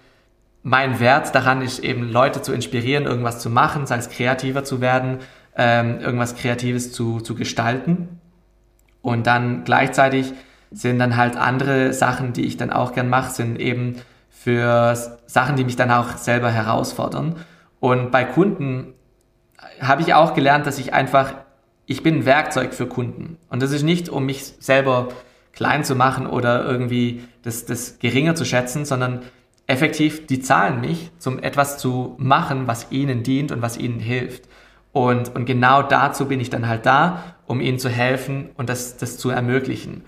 mein Wert daran ist eben, Leute zu inspirieren, irgendwas zu machen, sei es kreativer zu werden, ähm, irgendwas Kreatives zu, zu gestalten. Und dann gleichzeitig sind dann halt andere Sachen, die ich dann auch gern mache, sind eben für Sachen, die mich dann auch selber herausfordern. Und bei Kunden habe ich auch gelernt, dass ich einfach, ich bin ein Werkzeug für Kunden. Und das ist nicht, um mich selber klein zu machen oder irgendwie das, das geringer zu schätzen, sondern effektiv, die zahlen mich, um etwas zu machen, was ihnen dient und was ihnen hilft. Und, und genau dazu bin ich dann halt da, um ihnen zu helfen und das, das zu ermöglichen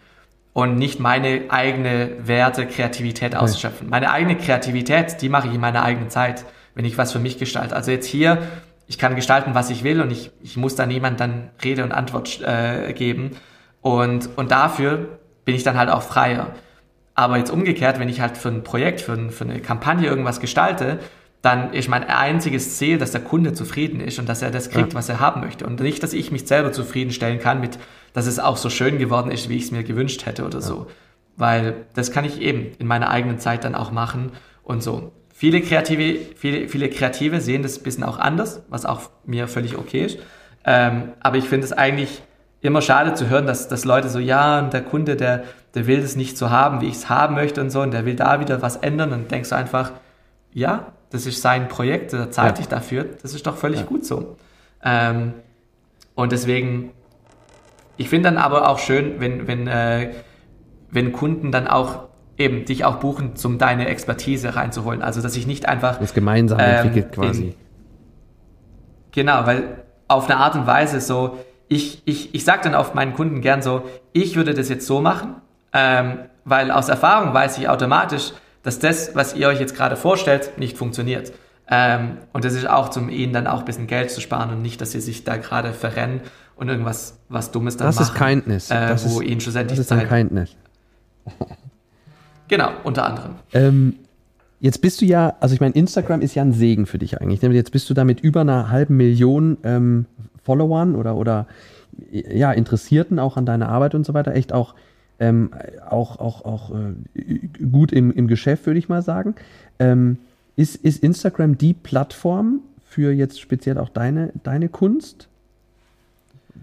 und nicht meine eigene Werte, Kreativität auszuschöpfen. Meine eigene Kreativität, die mache ich in meiner eigenen Zeit, wenn ich was für mich gestalte. Also jetzt hier ich kann gestalten, was ich will und ich, ich muss da niemand dann Rede und Antwort äh, geben. Und, und dafür bin ich dann halt auch freier. Aber jetzt umgekehrt, wenn ich halt für ein Projekt, für, ein, für eine Kampagne irgendwas gestalte, dann ist mein einziges Ziel, dass der Kunde zufrieden ist und dass er das kriegt, ja. was er haben möchte. Und nicht, dass ich mich selber zufriedenstellen kann mit, dass es auch so schön geworden ist, wie ich es mir gewünscht hätte oder ja. so. Weil das kann ich eben in meiner eigenen Zeit dann auch machen und so. Viele Kreative, viele, viele Kreative sehen das ein bisschen auch anders, was auch mir völlig okay ist. Ähm, aber ich finde es eigentlich immer schade zu hören, dass, dass Leute so, ja, und der Kunde, der, der will das nicht so haben, wie ich es haben möchte und so, und der will da wieder was ändern. Und denkst du einfach, ja, das ist sein Projekt, der zahlt ja. dich dafür, das ist doch völlig ja. gut so. Ähm, und deswegen, ich finde dann aber auch schön, wenn, wenn, äh, wenn Kunden dann auch eben dich auch buchen, um deine Expertise reinzuholen. Also dass ich nicht einfach. Das gemeinsam ähm, entwickelt quasi. In, genau, weil auf eine Art und Weise so, ich, ich, ich sage dann auf meinen Kunden gern so, ich würde das jetzt so machen, ähm, weil aus Erfahrung weiß ich automatisch, dass das, was ihr euch jetzt gerade vorstellt, nicht funktioniert. Ähm, und das ist auch zum ihnen dann auch ein bisschen Geld zu sparen und nicht, dass sie sich da gerade verrennen und irgendwas was Dummes dann das machen. Ist Kindness. Äh, das wo ist, ihnen schlussendlich das ist dann Kindness. Genau, unter anderem. Ähm, jetzt bist du ja, also ich meine, Instagram ist ja ein Segen für dich eigentlich. Jetzt bist du da mit über einer halben Million ähm, Followern oder, oder ja, Interessierten auch an deiner Arbeit und so weiter, echt auch, ähm, auch, auch, auch äh, gut im, im Geschäft, würde ich mal sagen. Ähm, ist, ist Instagram die Plattform für jetzt speziell auch deine, deine Kunst?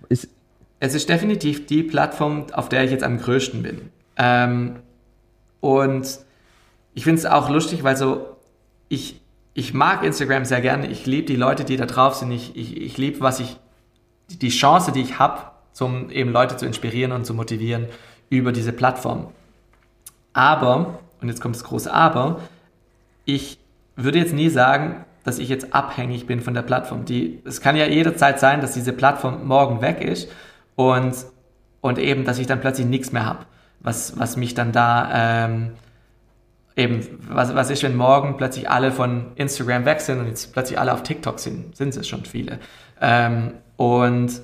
Ist es ist definitiv die Plattform, auf der ich jetzt am größten bin. Ähm, und ich finde es auch lustig, weil so, ich, ich mag Instagram sehr gerne. Ich liebe die Leute, die da drauf sind. Ich, ich, ich liebe, was ich, die Chance, die ich habe, um eben Leute zu inspirieren und zu motivieren über diese Plattform. Aber, und jetzt kommt das große Aber, ich würde jetzt nie sagen, dass ich jetzt abhängig bin von der Plattform. Die, es kann ja jederzeit sein, dass diese Plattform morgen weg ist und, und eben, dass ich dann plötzlich nichts mehr habe was, was mich dann da ähm, eben, was, was ist, wenn morgen plötzlich alle von Instagram weg sind und jetzt plötzlich alle auf TikTok sind, sind es schon viele. Ähm, und,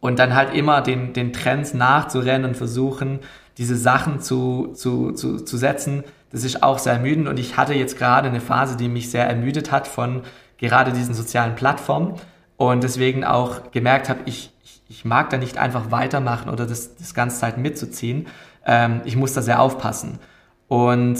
und dann halt immer den, den Trends nachzurennen und versuchen, diese Sachen zu, zu, zu, zu setzen, das ist auch sehr ermüdend. Und ich hatte jetzt gerade eine Phase, die mich sehr ermüdet hat von gerade diesen sozialen Plattformen und deswegen auch gemerkt habe, ich, ich mag da nicht einfach weitermachen oder das, das ganze Zeit mitzuziehen. Ähm, ich muss da sehr aufpassen. Und,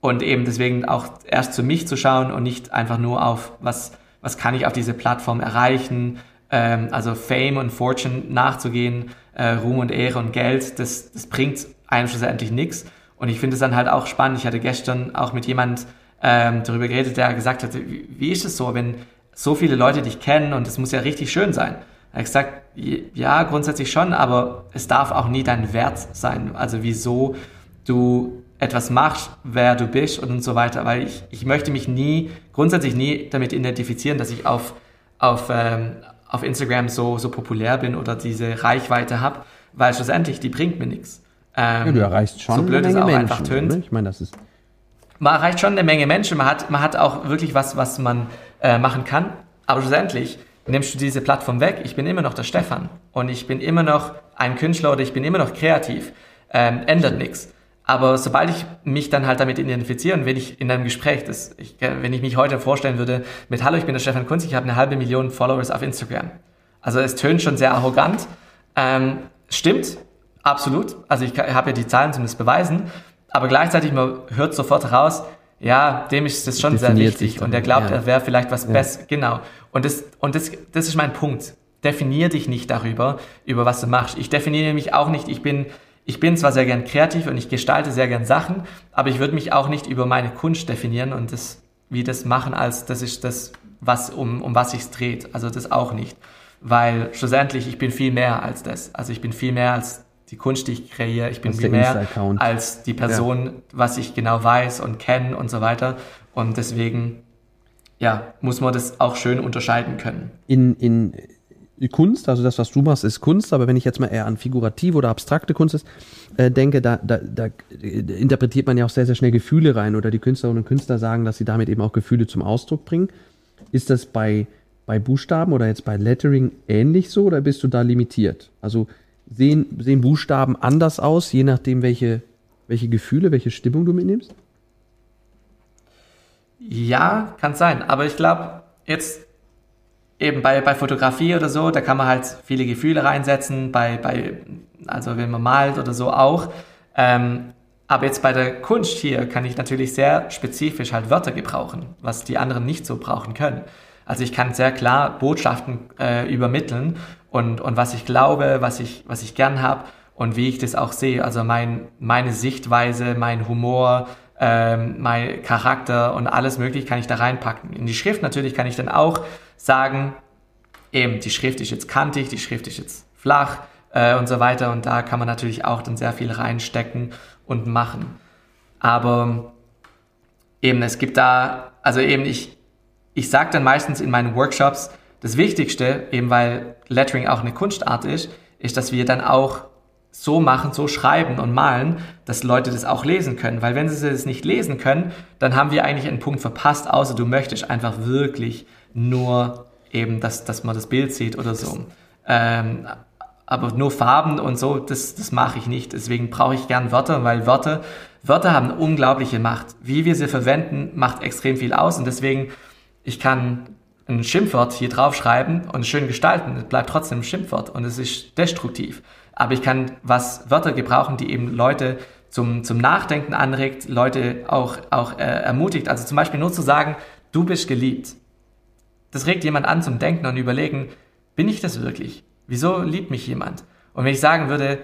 und eben deswegen auch erst zu mich zu schauen und nicht einfach nur auf, was, was kann ich auf diese Plattform erreichen, ähm, also Fame und Fortune nachzugehen, äh, Ruhm und Ehre und Geld, das, das bringt einem schlussendlich nichts. Und ich finde es dann halt auch spannend. Ich hatte gestern auch mit jemand ähm, darüber geredet, der gesagt hat, wie, wie ist es so, wenn so viele Leute dich kennen und es muss ja richtig schön sein habe ich gesagt, ja, grundsätzlich schon, aber es darf auch nie dein Wert sein. Also wieso du etwas machst, wer du bist und so weiter. Weil ich, ich möchte mich nie, grundsätzlich nie damit identifizieren, dass ich auf, auf, ähm, auf Instagram so, so populär bin oder diese Reichweite habe, weil schlussendlich, die bringt mir nichts. Ähm, ja, du erreichst schon so blöd eine Menge es auch Menschen, einfach tönt. Ich meine, das ist man erreicht schon eine Menge Menschen, man hat, man hat auch wirklich was, was man äh, machen kann. Aber schlussendlich, nimmst du diese Plattform weg, ich bin immer noch der Stefan und ich bin immer noch ein Künstler oder ich bin immer noch kreativ, ähm, ändert nichts. Aber sobald ich mich dann halt damit identifiziere und wenn ich in einem Gespräch, das, ich, wenn ich mich heute vorstellen würde, mit Hallo, ich bin der Stefan Kunz, ich habe eine halbe Million Followers auf Instagram. Also es tönt schon sehr arrogant. Ähm, stimmt, absolut. Also ich habe ja die Zahlen zumindest beweisen. Aber gleichzeitig, man hört sofort raus, ja, dem ist das schon sehr wichtig. Und er glaubt, ja. er wäre vielleicht was ja. Besseres. Genau. Und, das, und das, das ist mein Punkt. Definier dich nicht darüber, über was du machst. Ich definiere mich auch nicht. Ich bin, ich bin zwar sehr gern kreativ und ich gestalte sehr gern Sachen, aber ich würde mich auch nicht über meine Kunst definieren und das, wie das machen, als das ist das, was, um, um was sich's dreht. Also das auch nicht. Weil schlussendlich, ich bin viel mehr als das. Also ich bin viel mehr als die Kunst, die ich kreiere. Ich bin viel mehr als die Person, ja. was ich genau weiß und kenne und so weiter. Und deswegen, ja, muss man das auch schön unterscheiden können. In, in Kunst, also das, was du machst, ist Kunst, aber wenn ich jetzt mal eher an figurative oder abstrakte Kunst ist, äh, denke, da, da, da interpretiert man ja auch sehr, sehr schnell Gefühle rein oder die Künstlerinnen und Künstler sagen, dass sie damit eben auch Gefühle zum Ausdruck bringen. Ist das bei, bei Buchstaben oder jetzt bei Lettering ähnlich so oder bist du da limitiert? Also sehen, sehen Buchstaben anders aus, je nachdem, welche, welche Gefühle, welche Stimmung du mitnimmst? Ja, kann sein. Aber ich glaube, jetzt eben bei, bei Fotografie oder so, da kann man halt viele Gefühle reinsetzen, bei, bei also wenn man malt oder so auch. Ähm, aber jetzt bei der Kunst hier kann ich natürlich sehr spezifisch halt Wörter gebrauchen, was die anderen nicht so brauchen können. Also ich kann sehr klar Botschaften äh, übermitteln und, und was ich glaube, was ich, was ich gern habe und wie ich das auch sehe. Also mein, meine Sichtweise, mein Humor, ähm, mein Charakter und alles mögliche kann ich da reinpacken. In die Schrift natürlich kann ich dann auch sagen, eben die Schrift ist jetzt kantig, die Schrift ist jetzt flach äh, und so weiter. Und da kann man natürlich auch dann sehr viel reinstecken und machen. Aber eben, es gibt da, also eben ich, ich sage dann meistens in meinen Workshops, das Wichtigste, eben weil Lettering auch eine Kunstart ist, ist, dass wir dann auch so machen, so schreiben und malen, dass Leute das auch lesen können. Weil wenn sie das nicht lesen können, dann haben wir eigentlich einen Punkt verpasst, außer du möchtest einfach wirklich nur eben, dass, dass man das Bild sieht oder so. Ähm, aber nur Farben und so, das, das mache ich nicht. Deswegen brauche ich gern Wörter, weil Wörter, Wörter haben unglaubliche Macht. Wie wir sie verwenden, macht extrem viel aus. Und deswegen, ich kann ein Schimpfwort hier draufschreiben und schön gestalten. Es bleibt trotzdem ein Schimpfwort und es ist destruktiv. Aber ich kann was Wörter gebrauchen, die eben Leute zum, zum Nachdenken anregt, Leute auch, auch äh, ermutigt. Also zum Beispiel nur zu sagen, du bist geliebt. Das regt jemand an zum Denken und überlegen, bin ich das wirklich? Wieso liebt mich jemand? Und wenn ich sagen würde,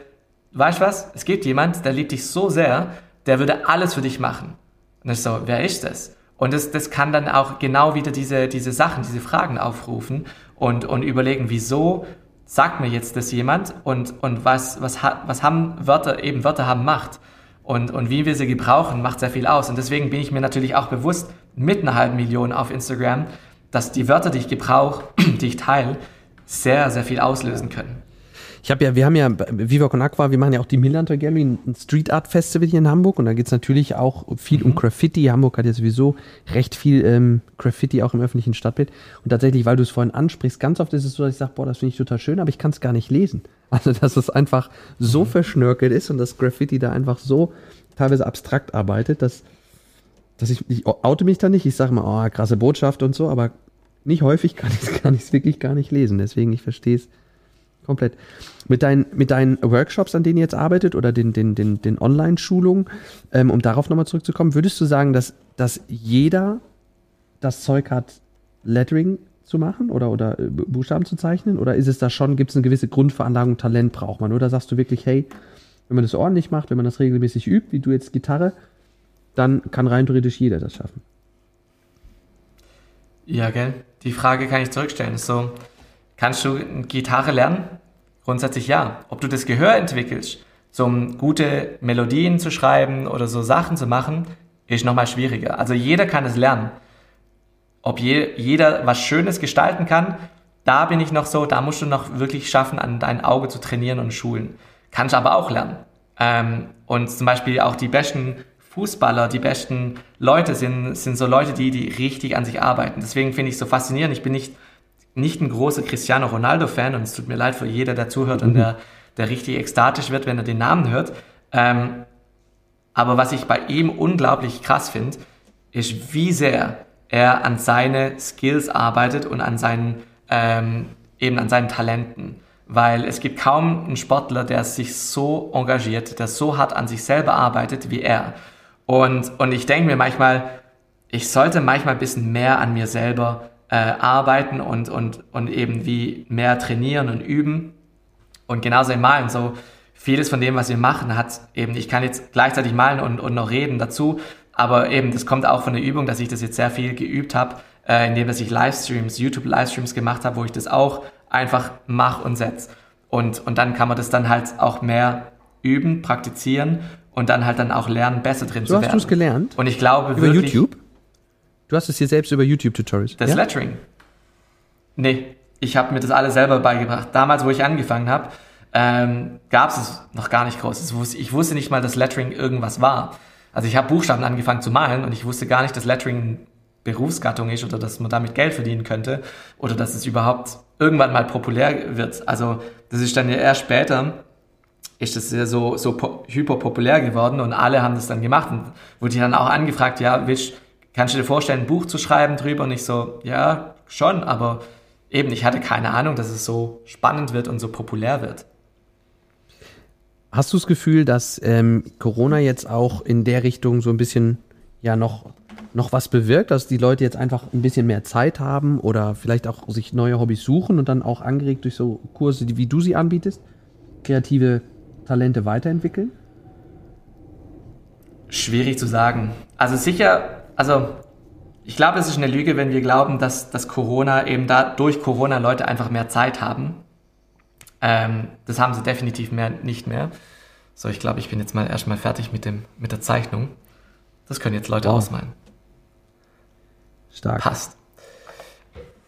weißt du was, es gibt jemand, der liebt dich so sehr, der würde alles für dich machen. Und ich so, wer ist das? Und das, das kann dann auch genau wieder diese, diese Sachen, diese Fragen aufrufen und, und überlegen, wieso sagt mir jetzt das jemand und, und was, was, was haben Wörter, eben Wörter haben Macht. Und, und wie wir sie gebrauchen, macht sehr viel aus. Und deswegen bin ich mir natürlich auch bewusst, mit einer halben Million auf Instagram, dass die Wörter, die ich gebrauche, die ich teile, sehr, sehr viel auslösen können. Ich habe ja, wir haben ja Viva Con Aqua, wir machen ja auch die Millantor Gallery, ein Street Art Festival hier in Hamburg und da geht es natürlich auch viel mhm. um Graffiti. Hamburg hat ja sowieso recht viel ähm, Graffiti auch im öffentlichen Stadtbild. Und tatsächlich, weil du es vorhin ansprichst, ganz oft ist es so, dass ich sage, boah, das finde ich total schön, aber ich kann es gar nicht lesen. Also, dass es einfach so mhm. verschnörkelt ist und das Graffiti da einfach so teilweise abstrakt arbeitet, dass, dass ich, ich oute mich da nicht. Ich sage mal, oh, krasse Botschaft und so, aber nicht häufig kann ich es wirklich gar nicht lesen. Deswegen, ich verstehe es komplett. Mit, dein, mit deinen Workshops, an denen ihr jetzt arbeitet oder den, den, den, den Online-Schulungen, ähm, um darauf nochmal zurückzukommen, würdest du sagen, dass, dass jeder das Zeug hat, Lettering zu machen oder, oder äh, Buchstaben zu zeichnen? Oder ist es da schon, gibt es eine gewisse Grundveranlagung, Talent braucht man? Oder sagst du wirklich, hey, wenn man das ordentlich macht, wenn man das regelmäßig übt, wie du jetzt Gitarre, dann kann rein theoretisch jeder das schaffen? Ja, gell. Die Frage kann ich zurückstellen. So, kannst du Gitarre lernen? Grundsätzlich ja. Ob du das Gehör entwickelst, um gute Melodien zu schreiben oder so Sachen zu machen, ist nochmal schwieriger. Also jeder kann es lernen. Ob je, jeder was Schönes gestalten kann, da bin ich noch so, da musst du noch wirklich schaffen, an dein Auge zu trainieren und schulen. Kannst aber auch lernen. Ähm, und zum Beispiel auch die besten Fußballer, die besten Leute sind, sind so Leute, die, die richtig an sich arbeiten. Deswegen finde ich es so faszinierend. Ich bin nicht, nicht ein großer Cristiano Ronaldo-Fan und es tut mir leid für jeder, der zuhört mhm. und der, der richtig ekstatisch wird, wenn er den Namen hört. Ähm, aber was ich bei ihm unglaublich krass finde, ist, wie sehr er an seine Skills arbeitet und an seinen, ähm, eben an seinen Talenten. Weil es gibt kaum einen Sportler, der sich so engagiert, der so hart an sich selber arbeitet wie er. Und, und ich denke mir manchmal, ich sollte manchmal ein bisschen mehr an mir selber äh, arbeiten und, und, und eben wie mehr trainieren und üben. Und genauso im Malen. So vieles von dem, was wir machen, hat eben, ich kann jetzt gleichzeitig malen und, und noch reden dazu, aber eben, das kommt auch von der Übung, dass ich das jetzt sehr viel geübt habe, äh, indem dass ich Livestreams, YouTube-Livestreams gemacht habe, wo ich das auch einfach mache und setze. Und, und dann kann man das dann halt auch mehr üben, praktizieren und dann halt dann auch lernen, besser drin so zu werden. hast du es gelernt? Und ich glaube über wirklich, YouTube? Du hast es dir selbst über YouTube-Tutorials? Das ja? Lettering? Nee, ich habe mir das alles selber beigebracht. Damals, wo ich angefangen habe, ähm, gab es noch gar nicht groß. Ich wusste nicht mal, dass Lettering irgendwas war. Also ich habe Buchstaben angefangen zu malen und ich wusste gar nicht, dass Lettering Berufsgattung ist oder dass man damit Geld verdienen könnte oder dass es überhaupt irgendwann mal populär wird. Also das ist dann ja erst später, ist das ja so, so hyperpopulär geworden und alle haben das dann gemacht und wurde dann auch angefragt, ja, willst, kannst du dir vorstellen, ein Buch zu schreiben drüber? Und ich so, ja, schon, aber eben, ich hatte keine Ahnung, dass es so spannend wird und so populär wird. Hast du das Gefühl, dass ähm, Corona jetzt auch in der Richtung so ein bisschen ja noch, noch was bewirkt, dass die Leute jetzt einfach ein bisschen mehr Zeit haben oder vielleicht auch sich neue Hobbys suchen und dann auch angeregt durch so Kurse, wie du sie anbietest, kreative Talente weiterentwickeln? Schwierig zu sagen. Also sicher, also ich glaube, es ist eine Lüge, wenn wir glauben, dass, dass Corona eben da durch Corona Leute einfach mehr Zeit haben. Ähm, das haben sie definitiv mehr, nicht mehr. So, ich glaube, ich bin jetzt mal erstmal fertig mit, dem, mit der Zeichnung. Das können jetzt Leute wow. ausmalen. Stark. Passt.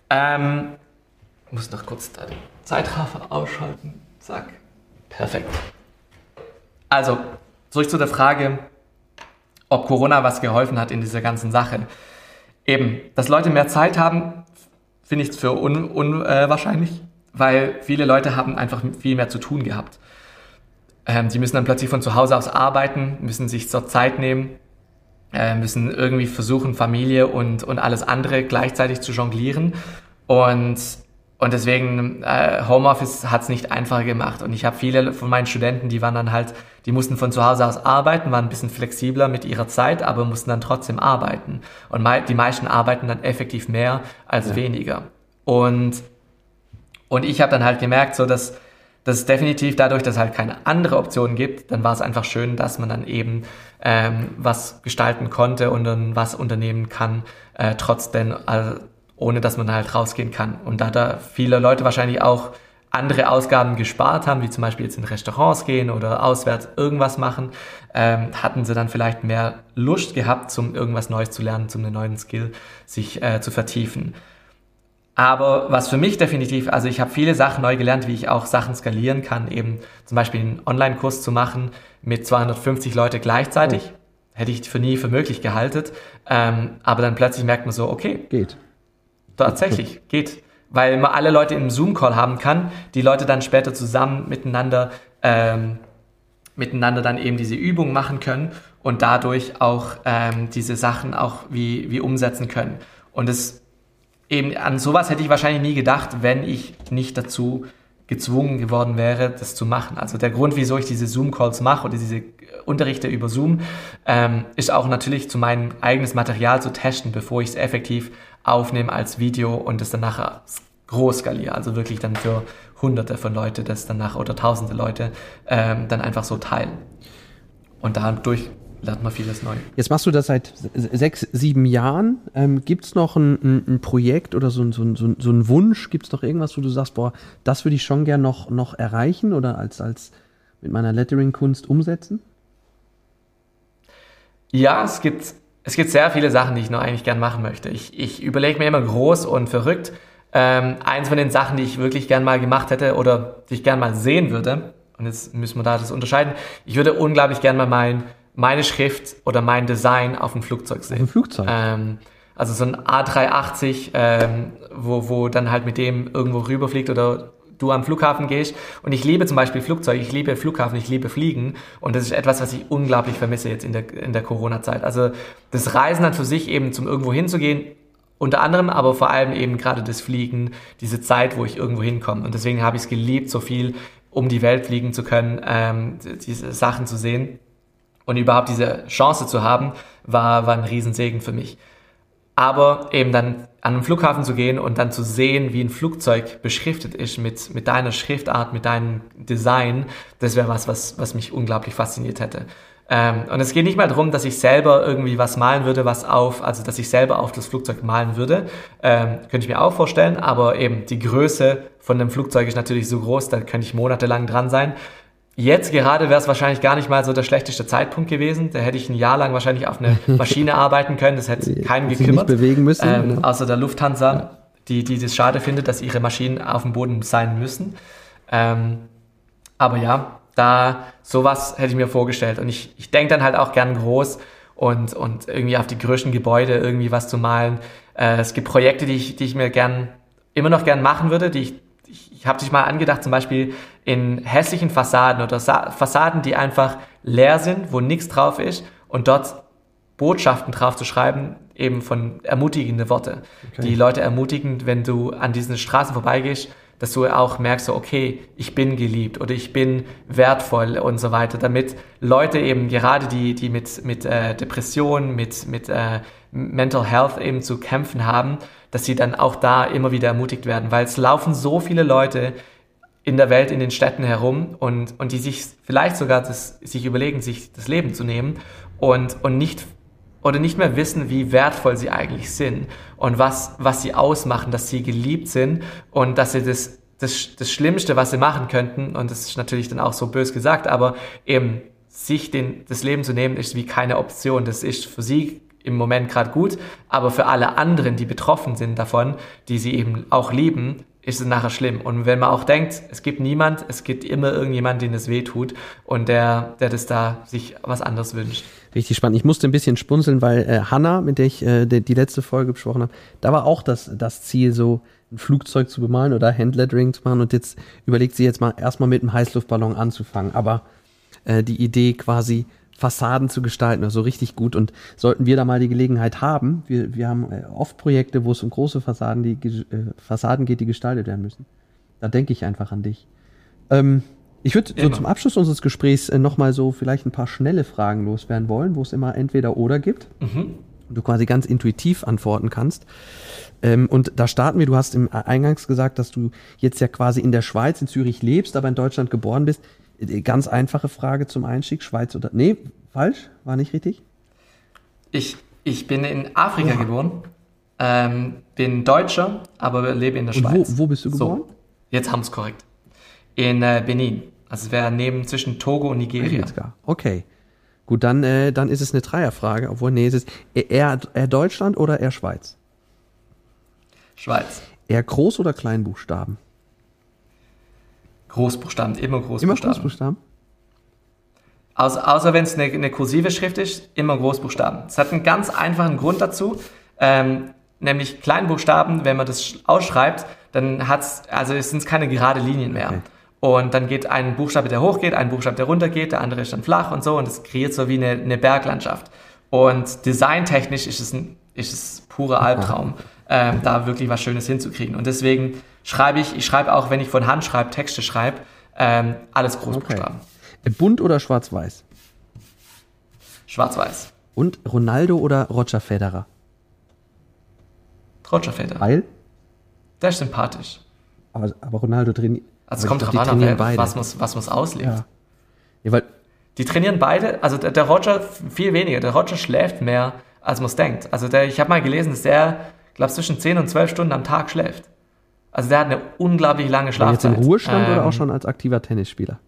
Ähm, muss noch kurz den Zeitraffer ausschalten. Zack. Perfekt. Also, zurück zu der Frage, ob Corona was geholfen hat in dieser ganzen Sache. Eben, dass Leute mehr Zeit haben, finde ich für unwahrscheinlich, un, äh, weil viele Leute haben einfach viel mehr zu tun gehabt. Ähm, die müssen dann plötzlich von zu Hause aus arbeiten, müssen sich zur Zeit nehmen, äh, müssen irgendwie versuchen, Familie und, und alles andere gleichzeitig zu jonglieren. Und und deswegen, äh, Homeoffice hat es nicht einfacher gemacht. Und ich habe viele von meinen Studenten, die waren dann halt, die mussten von zu Hause aus arbeiten, waren ein bisschen flexibler mit ihrer Zeit, aber mussten dann trotzdem arbeiten. Und die meisten arbeiten dann effektiv mehr als ja. weniger. Und, und ich habe dann halt gemerkt, so dass, dass es definitiv dadurch, dass es halt keine andere Option gibt, dann war es einfach schön, dass man dann eben ähm, was gestalten konnte und dann was unternehmen kann, äh, trotzdem, also, ohne dass man halt rausgehen kann. Und da da viele Leute wahrscheinlich auch andere Ausgaben gespart haben, wie zum Beispiel jetzt in Restaurants gehen oder auswärts irgendwas machen, ähm, hatten sie dann vielleicht mehr Lust gehabt, zum irgendwas Neues zu lernen, zum einen neuen Skill sich äh, zu vertiefen. Aber was für mich definitiv, also ich habe viele Sachen neu gelernt, wie ich auch Sachen skalieren kann, eben zum Beispiel einen Online-Kurs zu machen mit 250 Leute gleichzeitig. Oh. Hätte ich für nie für möglich gehalten. Ähm, aber dann plötzlich merkt man so, okay. Geht. Tatsächlich, geht. Weil man alle Leute im Zoom-Call haben kann, die Leute dann später zusammen miteinander, ähm, miteinander dann eben diese Übung machen können und dadurch auch ähm, diese Sachen auch wie, wie umsetzen können. Und es eben an sowas hätte ich wahrscheinlich nie gedacht, wenn ich nicht dazu gezwungen geworden wäre, das zu machen. Also der Grund, wieso ich diese Zoom-Calls mache oder diese Unterrichte über Zoom, ähm, ist auch natürlich zu meinem eigenes Material zu testen, bevor ich es effektiv aufnehme als Video und es dann nachher groß skaliere. Also wirklich dann für hunderte von Leute das dann nachher oder tausende Leute ähm, dann einfach so teilen. Und dadurch lernt man vieles neu. Jetzt machst du das seit sechs, sieben Jahren. Ähm, Gibt es noch ein, ein, ein, Projekt oder so, so, so, so einen Wunsch? Gibt es noch irgendwas, wo du sagst, boah, das würde ich schon gern noch, noch erreichen oder als, als mit meiner Lettering-Kunst umsetzen? Ja, es gibt, es gibt sehr viele Sachen, die ich noch eigentlich gern machen möchte. Ich, ich überlege mir immer groß und verrückt. Ähm, eins von den Sachen, die ich wirklich gern mal gemacht hätte oder die ich gern mal sehen würde, und jetzt müssen wir da das unterscheiden, ich würde unglaublich gern mal mein meine Schrift oder mein Design auf dem Flugzeug sehen. Auf dem Flugzeug? Ähm, also so ein A380, ähm, wo, wo dann halt mit dem irgendwo rüberfliegt oder du am Flughafen gehst. Und ich liebe zum Beispiel Flugzeug, ich liebe Flughafen, ich liebe Fliegen. Und das ist etwas, was ich unglaublich vermisse jetzt in der, in der Corona-Zeit. Also das Reisen dann für sich eben zum irgendwo hinzugehen, unter anderem, aber vor allem eben gerade das Fliegen, diese Zeit, wo ich irgendwo hinkomme. Und deswegen habe ich es geliebt, so viel um die Welt fliegen zu können, ähm, diese Sachen zu sehen. Und überhaupt diese Chance zu haben, war, war ein Riesensegen für mich. Aber eben dann an einen Flughafen zu gehen und dann zu sehen, wie ein Flugzeug beschriftet ist mit, mit deiner Schriftart, mit deinem Design, das wäre was, was, was mich unglaublich fasziniert hätte. Ähm, und es geht nicht mehr darum, dass ich selber irgendwie was malen würde, was auf, also dass ich selber auf das Flugzeug malen würde. Ähm, könnte ich mir auch vorstellen, aber eben die Größe von dem Flugzeug ist natürlich so groß, da könnte ich monatelang dran sein. Jetzt gerade wäre es wahrscheinlich gar nicht mal so der schlechteste Zeitpunkt gewesen. Da hätte ich ein Jahr lang wahrscheinlich auf eine Maschine arbeiten können. Das hätte keinen gekümmert. Nicht bewegen müssen. Ähm, außer der Lufthansa, ja. die, die das schade findet, dass ihre Maschinen auf dem Boden sein müssen. Ähm, aber ja, da sowas hätte ich mir vorgestellt. Und ich, ich denke dann halt auch gern groß und, und irgendwie auf die größten Gebäude irgendwie was zu malen. Äh, es gibt Projekte, die ich, die ich mir gern, immer noch gern machen würde, die ich, ich, ich habe sich mal angedacht, zum Beispiel in hässlichen Fassaden oder Sa Fassaden, die einfach leer sind, wo nichts drauf ist und dort Botschaften drauf zu schreiben, eben von ermutigende Worte, okay. die Leute ermutigen, wenn du an diesen Straßen vorbeigehst, dass du auch merkst, okay, ich bin geliebt oder ich bin wertvoll und so weiter, damit Leute eben gerade die, die mit, mit äh, Depressionen, mit, mit äh, Mental Health eben zu kämpfen haben, dass sie dann auch da immer wieder ermutigt werden, weil es laufen so viele Leute in der Welt, in den Städten herum und, und die sich vielleicht sogar das, sich überlegen, sich das Leben zu nehmen und, und nicht oder nicht mehr wissen, wie wertvoll sie eigentlich sind und was, was sie ausmachen, dass sie geliebt sind und dass sie das, das, das Schlimmste, was sie machen könnten, und das ist natürlich dann auch so bös gesagt, aber eben sich den, das Leben zu nehmen, ist wie keine Option. Das ist für sie im Moment gerade gut, aber für alle anderen, die betroffen sind davon, die sie eben auch lieben, ist es nachher schlimm. Und wenn man auch denkt, es gibt niemand, es gibt immer irgendjemand, den es weh tut und der, der das da sich was anderes wünscht. Richtig spannend. Ich musste ein bisschen spunzeln, weil äh, Hanna, mit der ich äh, die, die, letzte Folge besprochen habe, da war auch das, das Ziel, so ein Flugzeug zu bemalen oder Handlettering zu machen. Und jetzt überlegt sie jetzt mal erstmal mit einem Heißluftballon anzufangen. Aber äh, die Idee quasi Fassaden zu gestalten, also richtig gut. Und sollten wir da mal die Gelegenheit haben, wir, wir haben äh, oft Projekte, wo es um große Fassaden, die, äh, Fassaden geht, die gestaltet werden müssen. Da denke ich einfach an dich. Ähm, ich würde so zum Abschluss unseres Gesprächs äh, nochmal so vielleicht ein paar schnelle Fragen loswerden wollen, wo es immer entweder oder gibt. Mhm. Du quasi ganz intuitiv antworten kannst. Ähm, und da starten wir, du hast im Eingangs gesagt, dass du jetzt ja quasi in der Schweiz, in Zürich lebst, aber in Deutschland geboren bist. Äh, ganz einfache Frage zum Einstieg, Schweiz oder. Nee, falsch? War nicht richtig? Ich, ich bin in Afrika oh. geboren, ähm, bin Deutscher, aber lebe in der Schweiz. Wo, wo bist du geboren? So, jetzt haben es korrekt. In äh, Benin. Also es wäre neben zwischen Togo und Nigeria. Okay. Gut, dann, äh, dann ist es eine Dreierfrage, obwohl, nee, es ist eher, eher Deutschland oder eher Schweiz? Schweiz. Eher Groß- oder Kleinbuchstaben? Großbuchstaben, immer Großbuchstaben. Immer Großbuchstaben? Außer, außer wenn es eine, eine, kursive Schrift ist, immer Großbuchstaben. Es hat einen ganz einfachen Grund dazu, ähm, nämlich Kleinbuchstaben, wenn man das ausschreibt, dann hat's, also es sind keine gerade Linien mehr. Okay. Und dann geht ein Buchstabe, der hochgeht, ein Buchstabe, der runtergeht, der andere ist dann flach und so und es kreiert so wie eine, eine Berglandschaft. Und designtechnisch ist es ein ist es purer Albtraum, ähm, da wirklich was Schönes hinzukriegen. Und deswegen schreibe ich, ich schreibe auch, wenn ich von Hand schreibe, Texte schreibe, ähm, alles Großbuchstaben. Okay. Bunt oder schwarz-weiß? Schwarz-weiß. Und Ronaldo oder Roger Federer? Roger Federer. Weil? Der ist sympathisch. Aber, aber Ronaldo trainiert. Also es kommt drauf an, was muss, was muss auslebt. Ja. ja. weil die trainieren beide, also der, der Roger viel weniger. Der Roger schläft mehr, als man es denkt. Also der, ich habe mal gelesen, dass der, glaube zwischen 10 und 12 Stunden am Tag schläft. Also der hat eine unglaublich lange Schlafzeit. Jetzt im Ruhestand ähm, oder auch schon als aktiver Tennisspieler?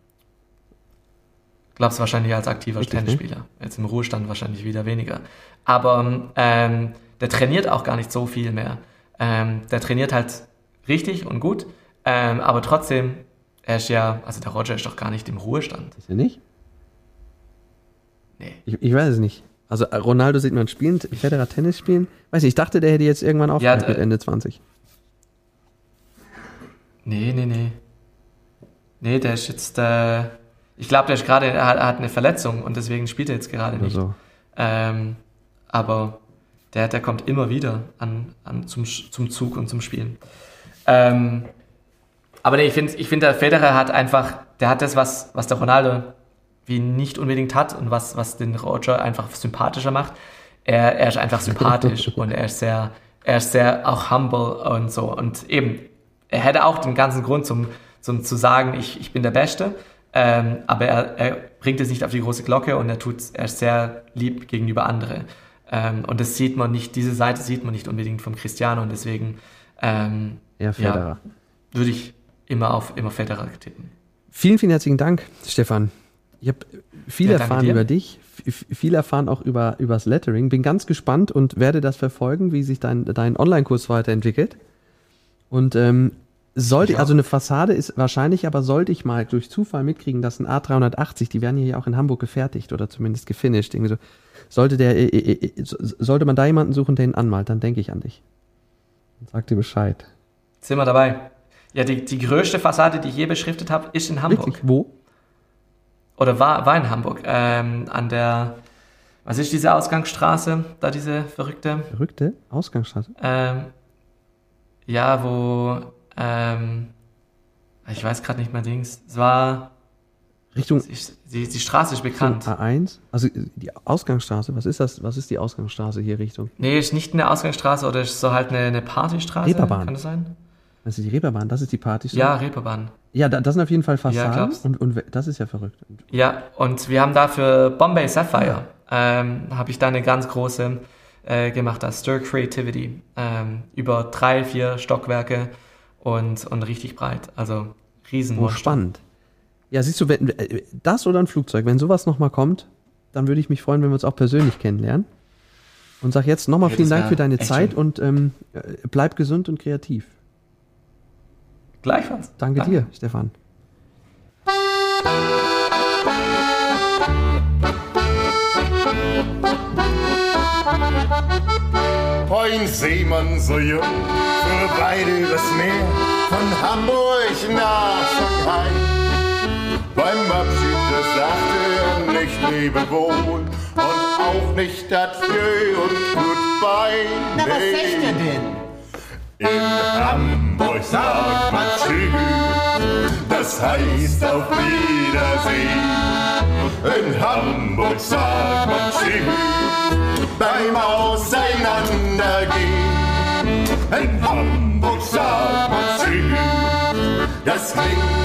Glaubst wahrscheinlich als aktiver Richtig, Tennisspieler. Ne? Jetzt im Ruhestand wahrscheinlich wieder weniger. Aber ähm, der trainiert auch gar nicht so viel mehr. Ähm, der trainiert halt richtig und gut, ähm, aber trotzdem, er ist ja, also der Roger ist doch gar nicht im Ruhestand. Ist er nicht? Nee. Ich, ich weiß es nicht. Also äh, Ronaldo sieht man spielen, Federer Tennis spielen. Weiß nicht, ich dachte, der hätte jetzt irgendwann aufgehört ja, mit Ende 20. Nee, nee, nee. Nee, der ist jetzt, äh, ich glaube, der ist gerade, er hat, eine Verletzung und deswegen spielt er jetzt gerade nicht. So. Ähm, aber der, der kommt immer wieder an, an zum, zum Zug und zum Spielen. Ähm, aber nee, ich finde, ich find, der Federer hat einfach, der hat das, was, was der Ronaldo wie nicht unbedingt hat und was, was den Roger einfach sympathischer macht. Er, er ist einfach sympathisch und er ist sehr, er ist sehr auch humble und so. Und eben, er hätte auch den ganzen Grund zum, zum zu sagen, ich, ich bin der Beste, ähm, aber er, er bringt es nicht auf die große Glocke und er tut, er ist sehr lieb gegenüber anderen. Ähm, und das sieht man nicht, diese Seite sieht man nicht unbedingt vom Cristiano und deswegen ähm, ja. Ja, würde ich immer auf immer Federer tippen. Vielen, vielen herzlichen Dank, Stefan, ich habe viel ja, erfahren über dich, viel erfahren auch über übers Lettering. Bin ganz gespannt und werde das verfolgen, wie sich dein, dein Online-Kurs weiterentwickelt. Und ähm, sollte, ja. also eine Fassade ist wahrscheinlich, aber sollte ich mal durch Zufall mitkriegen, dass ein A380, die werden hier ja auch in Hamburg gefertigt oder zumindest gefinisht, irgendwie so, sollte der, äh, äh, äh, sollte man da jemanden suchen, der ihn anmalt, dann denke ich an dich. Sag dir Bescheid. Sind wir dabei? Ja, die, die größte Fassade, die ich je beschriftet habe, ist in Hamburg. Wirklich? Wo? Oder war, war in Hamburg. Ähm, an der, was ist diese Ausgangsstraße? Da diese verrückte? Verrückte Ausgangsstraße? Ähm, ja, wo, ähm, ich weiß gerade nicht mehr Dings. Es war. Richtung. Die, die Straße ist bekannt. A1? Also die Ausgangsstraße, was ist das? Was ist die Ausgangsstraße hier Richtung? Nee, ist nicht eine Ausgangsstraße oder ist so halt eine, eine Partystraße. Reeperbahn. Kann das sein? Das ist die Reeperbahn, das ist die Partystraße? Ja, Reeperbahn. Ja, das sind auf jeden Fall Fassaden Ja, und, und das ist ja verrückt. Ja, und wir haben dafür Bombay Sapphire, ähm, habe ich da eine ganz große äh, gemacht, das Stir Creativity, ähm, über drei, vier Stockwerke und, und richtig breit, also riesen Oh, spannend. Ja, siehst du, wenn, äh, das oder ein Flugzeug, wenn sowas nochmal kommt, dann würde ich mich freuen, wenn wir uns auch persönlich kennenlernen. Und sag jetzt nochmal Ja, vielen Dank für deine Zeit schön. und ähm, äh, bleib gesund und kreativ. Gleichfalls. Danke, dir, Stefan. Ein Seemann so jung, fuhr beide übers Meer, von Hamburg nach Shanghai. Beim Abschied, das sagte er nicht Lebewohl und auch nicht Adieu und Goodbye. Na, was sagt er denn? In Hamburg sagt man Tschüss, das heißt auf Wiedersehen. In Hamburg sagt man Tschüss, beim Auseinandergehen. In Hamburg sagt man Tschüss, das klingt